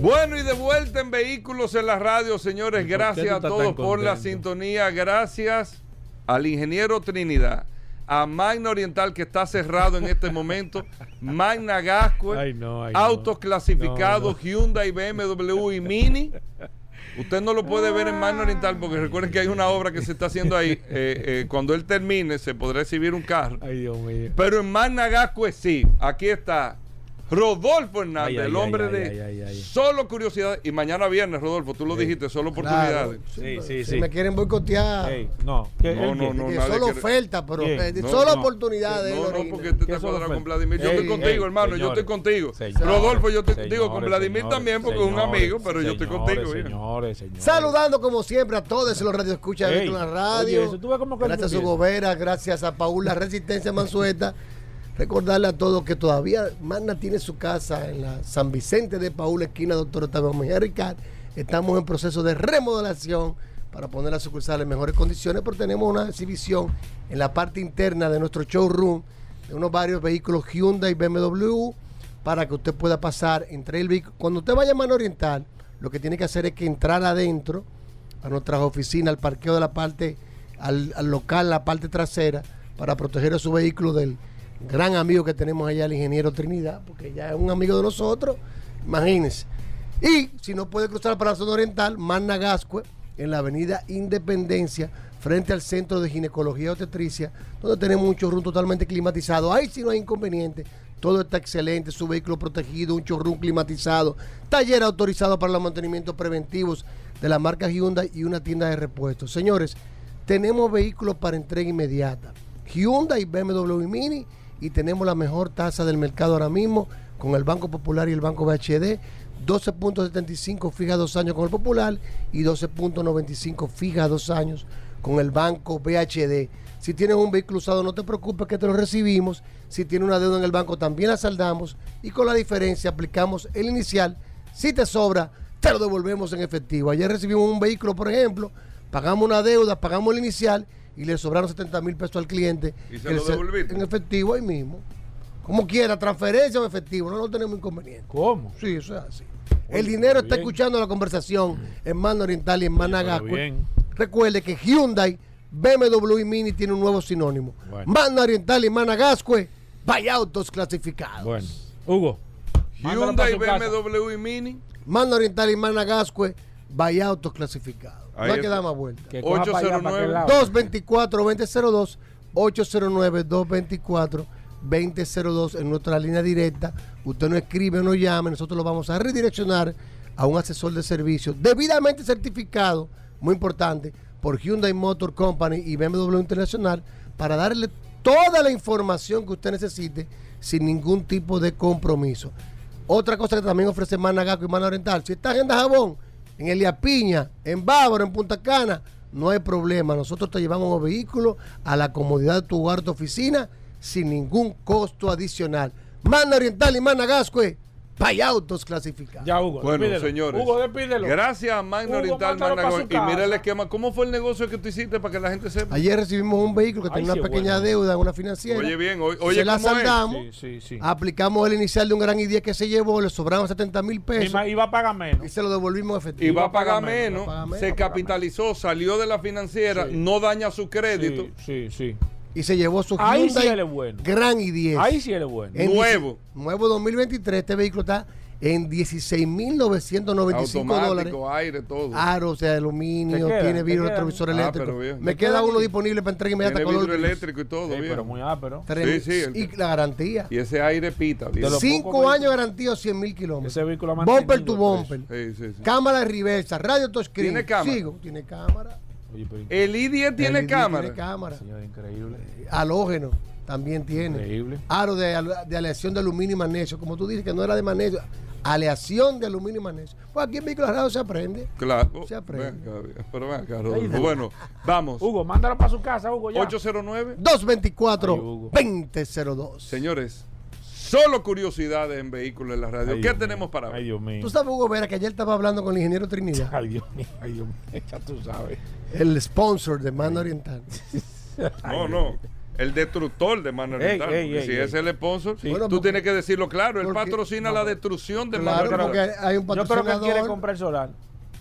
Bueno, y de vuelta en Vehículos en la radio, señores. ¿Y por qué Gracias a todos por la sintonía. Gracias al ingeniero Trinidad, a Magna Oriental que está cerrado en este momento, Magna Gascue, Ay, no, autos clasificados, No, Hyundai, BMW y Mini. Usted no lo puede ver en Magna Oriental porque recuerden que hay una obra que se está haciendo ahí. <laughs> Eh, eh, cuando él termine se podrá exhibir un carro. Ay, Dios mío. Pero en Magna Gascue sí. Aquí está Rodolfo Hernández, Ay, ay, el hombre ay, de ay, ay, ay. solo curiosidad. Y mañana viernes, Rodolfo, tú lo dijiste, solo oportunidades. Sí, sí, Si me quieren boicotear. No, ¿qué- No, no, no, que solo quiere- oferta, pero eh, No, solo no. oportunidades. No, no, porque te ¿Qué está solo cuadrado fue? con Vladimir. Yo estoy contigo, ey, hermano. yo estoy contigo. señores, Rodolfo, yo estoy señores, contigo. Con Vladimir señores, también, porque es un amigo, pero yo estoy contigo. Señores, señores. Saludando como siempre a todos los radioescuchas de la radio. gracias a su gobera, gracias a Paula Resistencia Mansueta. Recordarle a todos que todavía Magna tiene su casa en la San Vicente de Paula, esquina Doctor Octavio Mejía Ricard. Estamos en proceso de remodelación para poner la sucursal en mejores condiciones, pero tenemos una exhibición en la parte interna de nuestro showroom de unos varios vehículos Hyundai y BMW para que usted pueda pasar entre el vehículo. Cuando usted vaya a Mano Oriental, lo que tiene que hacer es que entrar adentro a nuestras oficinas, al parqueo de la parte, al, al local, la parte trasera, para proteger a su vehículo del gran amigo que tenemos allá, el ingeniero Trinidad, porque ya es un amigo de nosotros, imagínense. Y si no puede cruzar para la zona oriental, Magna Gascue, en la avenida Independencia, frente al Centro de Ginecología y Obstetricia, donde tenemos un showroom totalmente climatizado. Ahí sí no hay inconveniente. Todo está excelente, su vehículo protegido, un showroom climatizado, taller autorizado para los mantenimientos preventivos de la marca Hyundai y una tienda de repuestos. Señores, tenemos vehículos para entrega inmediata. Hyundai, BMW Mini y tenemos la mejor tasa del mercado ahora mismo con el Banco Popular y el Banco BHD. 12.75 fija dos años con el Popular y 12.95 fija dos años con el Banco BHD. Si tienes un vehículo usado, no te preocupes que te lo recibimos. Si tienes una deuda en el banco, también la saldamos. Y con la diferencia aplicamos el inicial. Si te sobra, te lo devolvemos en efectivo. Ayer recibimos un vehículo, por ejemplo, pagamos una deuda, pagamos el inicial y le sobraron 70 mil pesos al cliente. ¿Y se lo devolviste? En efectivo ahí mismo. Como quiera, transferencia o efectivo, no, no tenemos inconveniente. ¿Cómo? Sí, eso es así. El dinero está bien. escuchando la conversación en Mano Oriental y en bien. Recuerde que Hyundai, BMW y Mini tiene un nuevo sinónimo. Bueno. Mano Oriental y Managascue, vaya autos clasificados. Bueno, Hugo. Hyundai. BMW y Mini. Mano Oriental y Managascue, vaya autos clasificados. Ahí no hay que está. dar más vueltas. Que coja para allá, para aquel lado. 224-2002, 809-224-2002 en nuestra línea directa. Usted no escribe, no llame, nosotros lo vamos a redireccionar a un asesor de servicio debidamente certificado, muy importante, por Hyundai Motor Company y BMW Internacional para darle toda la información que usted necesite sin ningún tipo de compromiso. Otra cosa que también ofrece Managaco y Mana Oriental, si estás en Dajabón, en Elia Piña, en Bávaro, en Punta Cana, no hay problema. Nosotros te llevamos los vehículos a la comodidad de tu hogar, tu oficina, sin ningún costo adicional. Mana Oriental y Mana Gascue, Pay Autos clasificados. Ya, Hugo. Bueno, despídelo. señores. Hugo, despídelo. Gracias Magna Oriental, Magna Y mira el esquema. ¿Cómo fue el negocio que tú hiciste para que la gente sepa? Ayer recibimos un vehículo que Ay, tenía sí, una pequeña bueno. deuda en una financiera. Oye, bien, oye, oye se la saldamos, Sí, sí, sí. aplicamos el inicial de un gran idea que se llevó, le sobraron 70 mil Y pesos ma- Iba a pagar menos. y se lo devolvimos efectivo. Y va a pagar menos, va se va capitalizó, salió de la financiera, Sí. no daña su crédito. Sí, sí, sí. Y se llevó su Ahí sí Hyundai él es bueno. Gran i10. Ahí sí él es bueno. En Nuevo. Nuevo 2023. Este vehículo está en 16.995 dólares. Aire, todo. Aros de aluminio, tiene ¿Te vidrio retrovisor Ah, eléctrico. pero bien. Me ¿Te queda uno disponible para entrega inmediata Tiene color vidrio eléctrico y todo, Sí, bien. pero muy ápero. Sí, sí, el- y la garantía. Y ese aire pita, bien. Cinco años garantía 100 mil kilómetros. Ese vehículo ha Bumper to el bumper. Sí, sí, sí. Cámara de reversa, radio touchscreen. ¿Tiene cámara? Sigo, tiene cámara. Oye, pero El I-10 tiene LED cámara. Tiene cámara. señor, increíble. Halógeno también tiene. Increíble. Aro de, al- de aleación de aluminio y magnesio. Como tú dices que no era de magnesio. Aleación de aluminio y magnesio. Pues aquí en vehículos raros se aprende. Claro. Se aprende. Pero ven acá, Rodolfo. Bueno, vamos. Hugo, mándalo para su casa, Hugo, ya. 809. 224 Ay, Hugo. 2002. Señores, Solo curiosidades en vehículos en la radio. Ay, ¿Qué Dios tenemos para Ay, Dios mío. Tú sabes, Hugo Vera, que ayer estaba hablando con el ingeniero Trinidad, Ay, Dios mío. Ay, Dios mío. Ya tú sabes. el sponsor de Mano Oriental. <laughs> No, no. El destructor de Mano Oriental. ey, si es el sponsor, Bueno, tú porque- tienes que decirlo claro. Él porque- patrocina la destrucción de Mano Claro, porque Oriental. hay un Yo creo que él patrocinador. quiere comprar solar.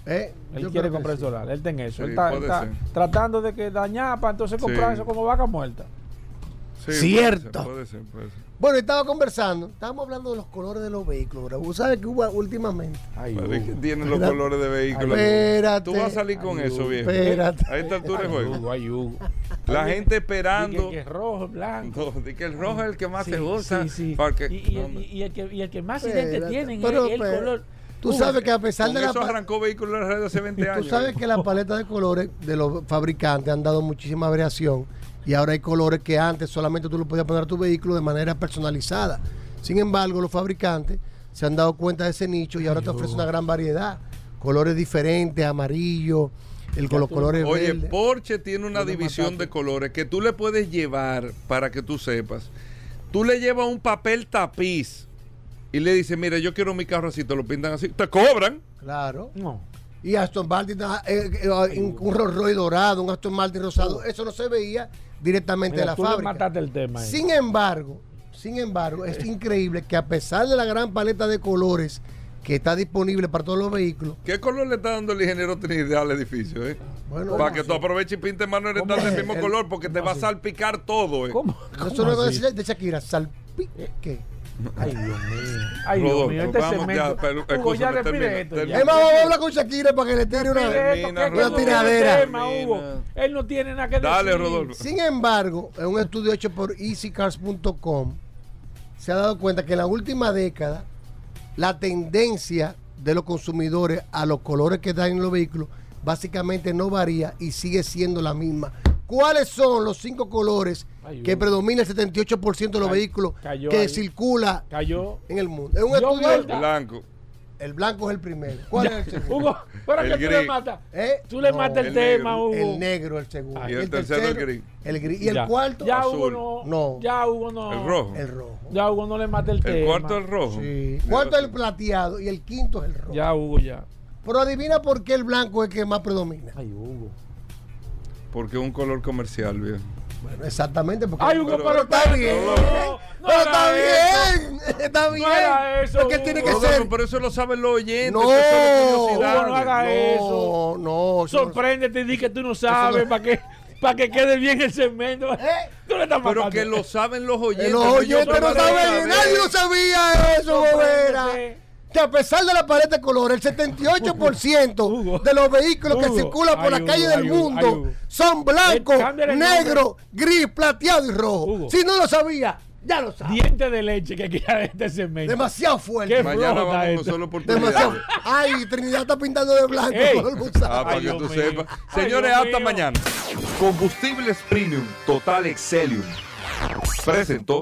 ¿eh? Él Yo quiere comprar sí. solar. Él ten eso. Sí, él está, puede tratando de que dañar para entonces comprar Sí. eso como vaca muerta. Sí, Cierto. Puede ser, puede ser. Bueno, estaba conversando, estábamos hablando de los colores de los vehículos. ¿verdad? Usted sabe que hubo últimamente. Ay, Pero es que Hugo. tienen los colores de vehículos. Espérate. Tú vas a salir con Ay, eso, viejo. Espérate. A esta altura de juego. Ay, Hugo. La gente esperando. que, que es rojo, blanco. No, que el rojo es el que más Sí, se usa. sí, sí. Porque, Y, y- no, y- el que, y el que más accidentes tienen pero, es el pero, color. Tú sabes que a pesar de la eso arrancó vehículos en la radio hace 20 Tú años. sabes que la paleta de colores de los fabricantes han dado muchísima variación y ahora hay colores que antes solamente tú lo podías poner a tu vehículo de manera personalizada. Sin embargo, los fabricantes se han dado cuenta de ese nicho y ahora te ofrecen una gran variedad. Colores diferentes, amarillo, el, con los colores Oye, verdes. Porsche tiene una división de colores que tú le puedes llevar para que tú sepas. Tú le llevas un papel tapiz y le dices, mira, yo quiero mi carro así, te lo pintan así, te cobran. Claro. No. Y Aston Martin, ah, eh, eh, un, un Rolls Royce dorado, un Aston Martin rosado. Eso no se veía directamente Mira, de la fábrica. mataste el tema. ahí. Sin embargo, sin embargo, es <laughs> increíble que a pesar de la gran paleta de colores que está disponible para todos los vehículos, ¿Qué color le está dando el ingeniero Trinidad al edificio? Eh? Bueno, para que tú aproveches y pintes mano ¿Cómo oriental del mismo El- color porque te va a salpicar todo. Eh. ¿Cómo? eso ¿Cómo no así? es de Shakira, salpique. Ay, Dios mío. Ay, Dios mío. Este vamos segmento. ya, pero, Hugo, ya termina, esto. Es más, vamos a hablar con Shakira para que le tire una, Termina, una él no tiene tiradera. tema, Hugo. Él no tiene nada que Dale, decir. Rodolfo. Sin embargo, en un estudio hecho por easycars.com, se ha dado cuenta que en la última década, la tendencia de los consumidores a los colores que dan en los vehículos básicamente no varía y sigue siendo la misma. ¿Cuáles son los cinco colores Ay, que predomina el 78% de los Cay- vehículos cayó que ahí. circula Cayó. en el mundo? Es un Yo estudio. vuelta. Blanco. El blanco es el primero. ¿Cuál es el segundo? Hugo, ¿para El qué tú le matas? ¿Eh? Tú le No, matas el, el tema, negro. Hugo. El negro el segundo. Y el tercero, el gris. El gris. Y el Ya. cuarto, Ya Azul. Hugo no. No. Ya Hugo no. El rojo. el rojo. Ya Hugo no le mata el, tema. El cuarto el rojo. Sí. Cuarto es el plateado y el quinto es el rojo. Ya Hugo, ya. Pero adivina por qué el blanco es el que más predomina. Ay, Hugo. Porque es un color comercial, viejo. Bueno, exactamente. Porque Ay, Hugo, Pero- pero, está bien. No, no pero está haga eso. bien. Está bien. haga eso, porque tiene que ser. pero eso lo saben los oyentes. No. Hugo, no haga no, eso. no. no- Sorpréndete y di que tú no sabes para que, para que quede bien el segmento. ¿Eh? Tú le estás Pero que lo saben los Eh, oyentes. Los no yo oyentes no saben, nadie lo sabía eso, Bobera. Que a pesar de la paleta de colores, el 78% Hugo. de los vehículos que circulan por Ay, la calle Hugo, del mundo ay, son blancos, Eh, cámbiale el nombre. negro, gris, plateado y rojo. Hugo. Si no lo sabía, ya lo sabía. Diente de leche que queda <laughs> este segmento. Demasiado fuerte. Qué Mañana vamos con esto. solo Demasiado. oportunidades. Ay, Trinidad está pintando de blanco. Ey. Ah, para Ay, que tú sepas. Señores, hasta mío. mañana. Combustibles Premium Total Excelium. Presentó.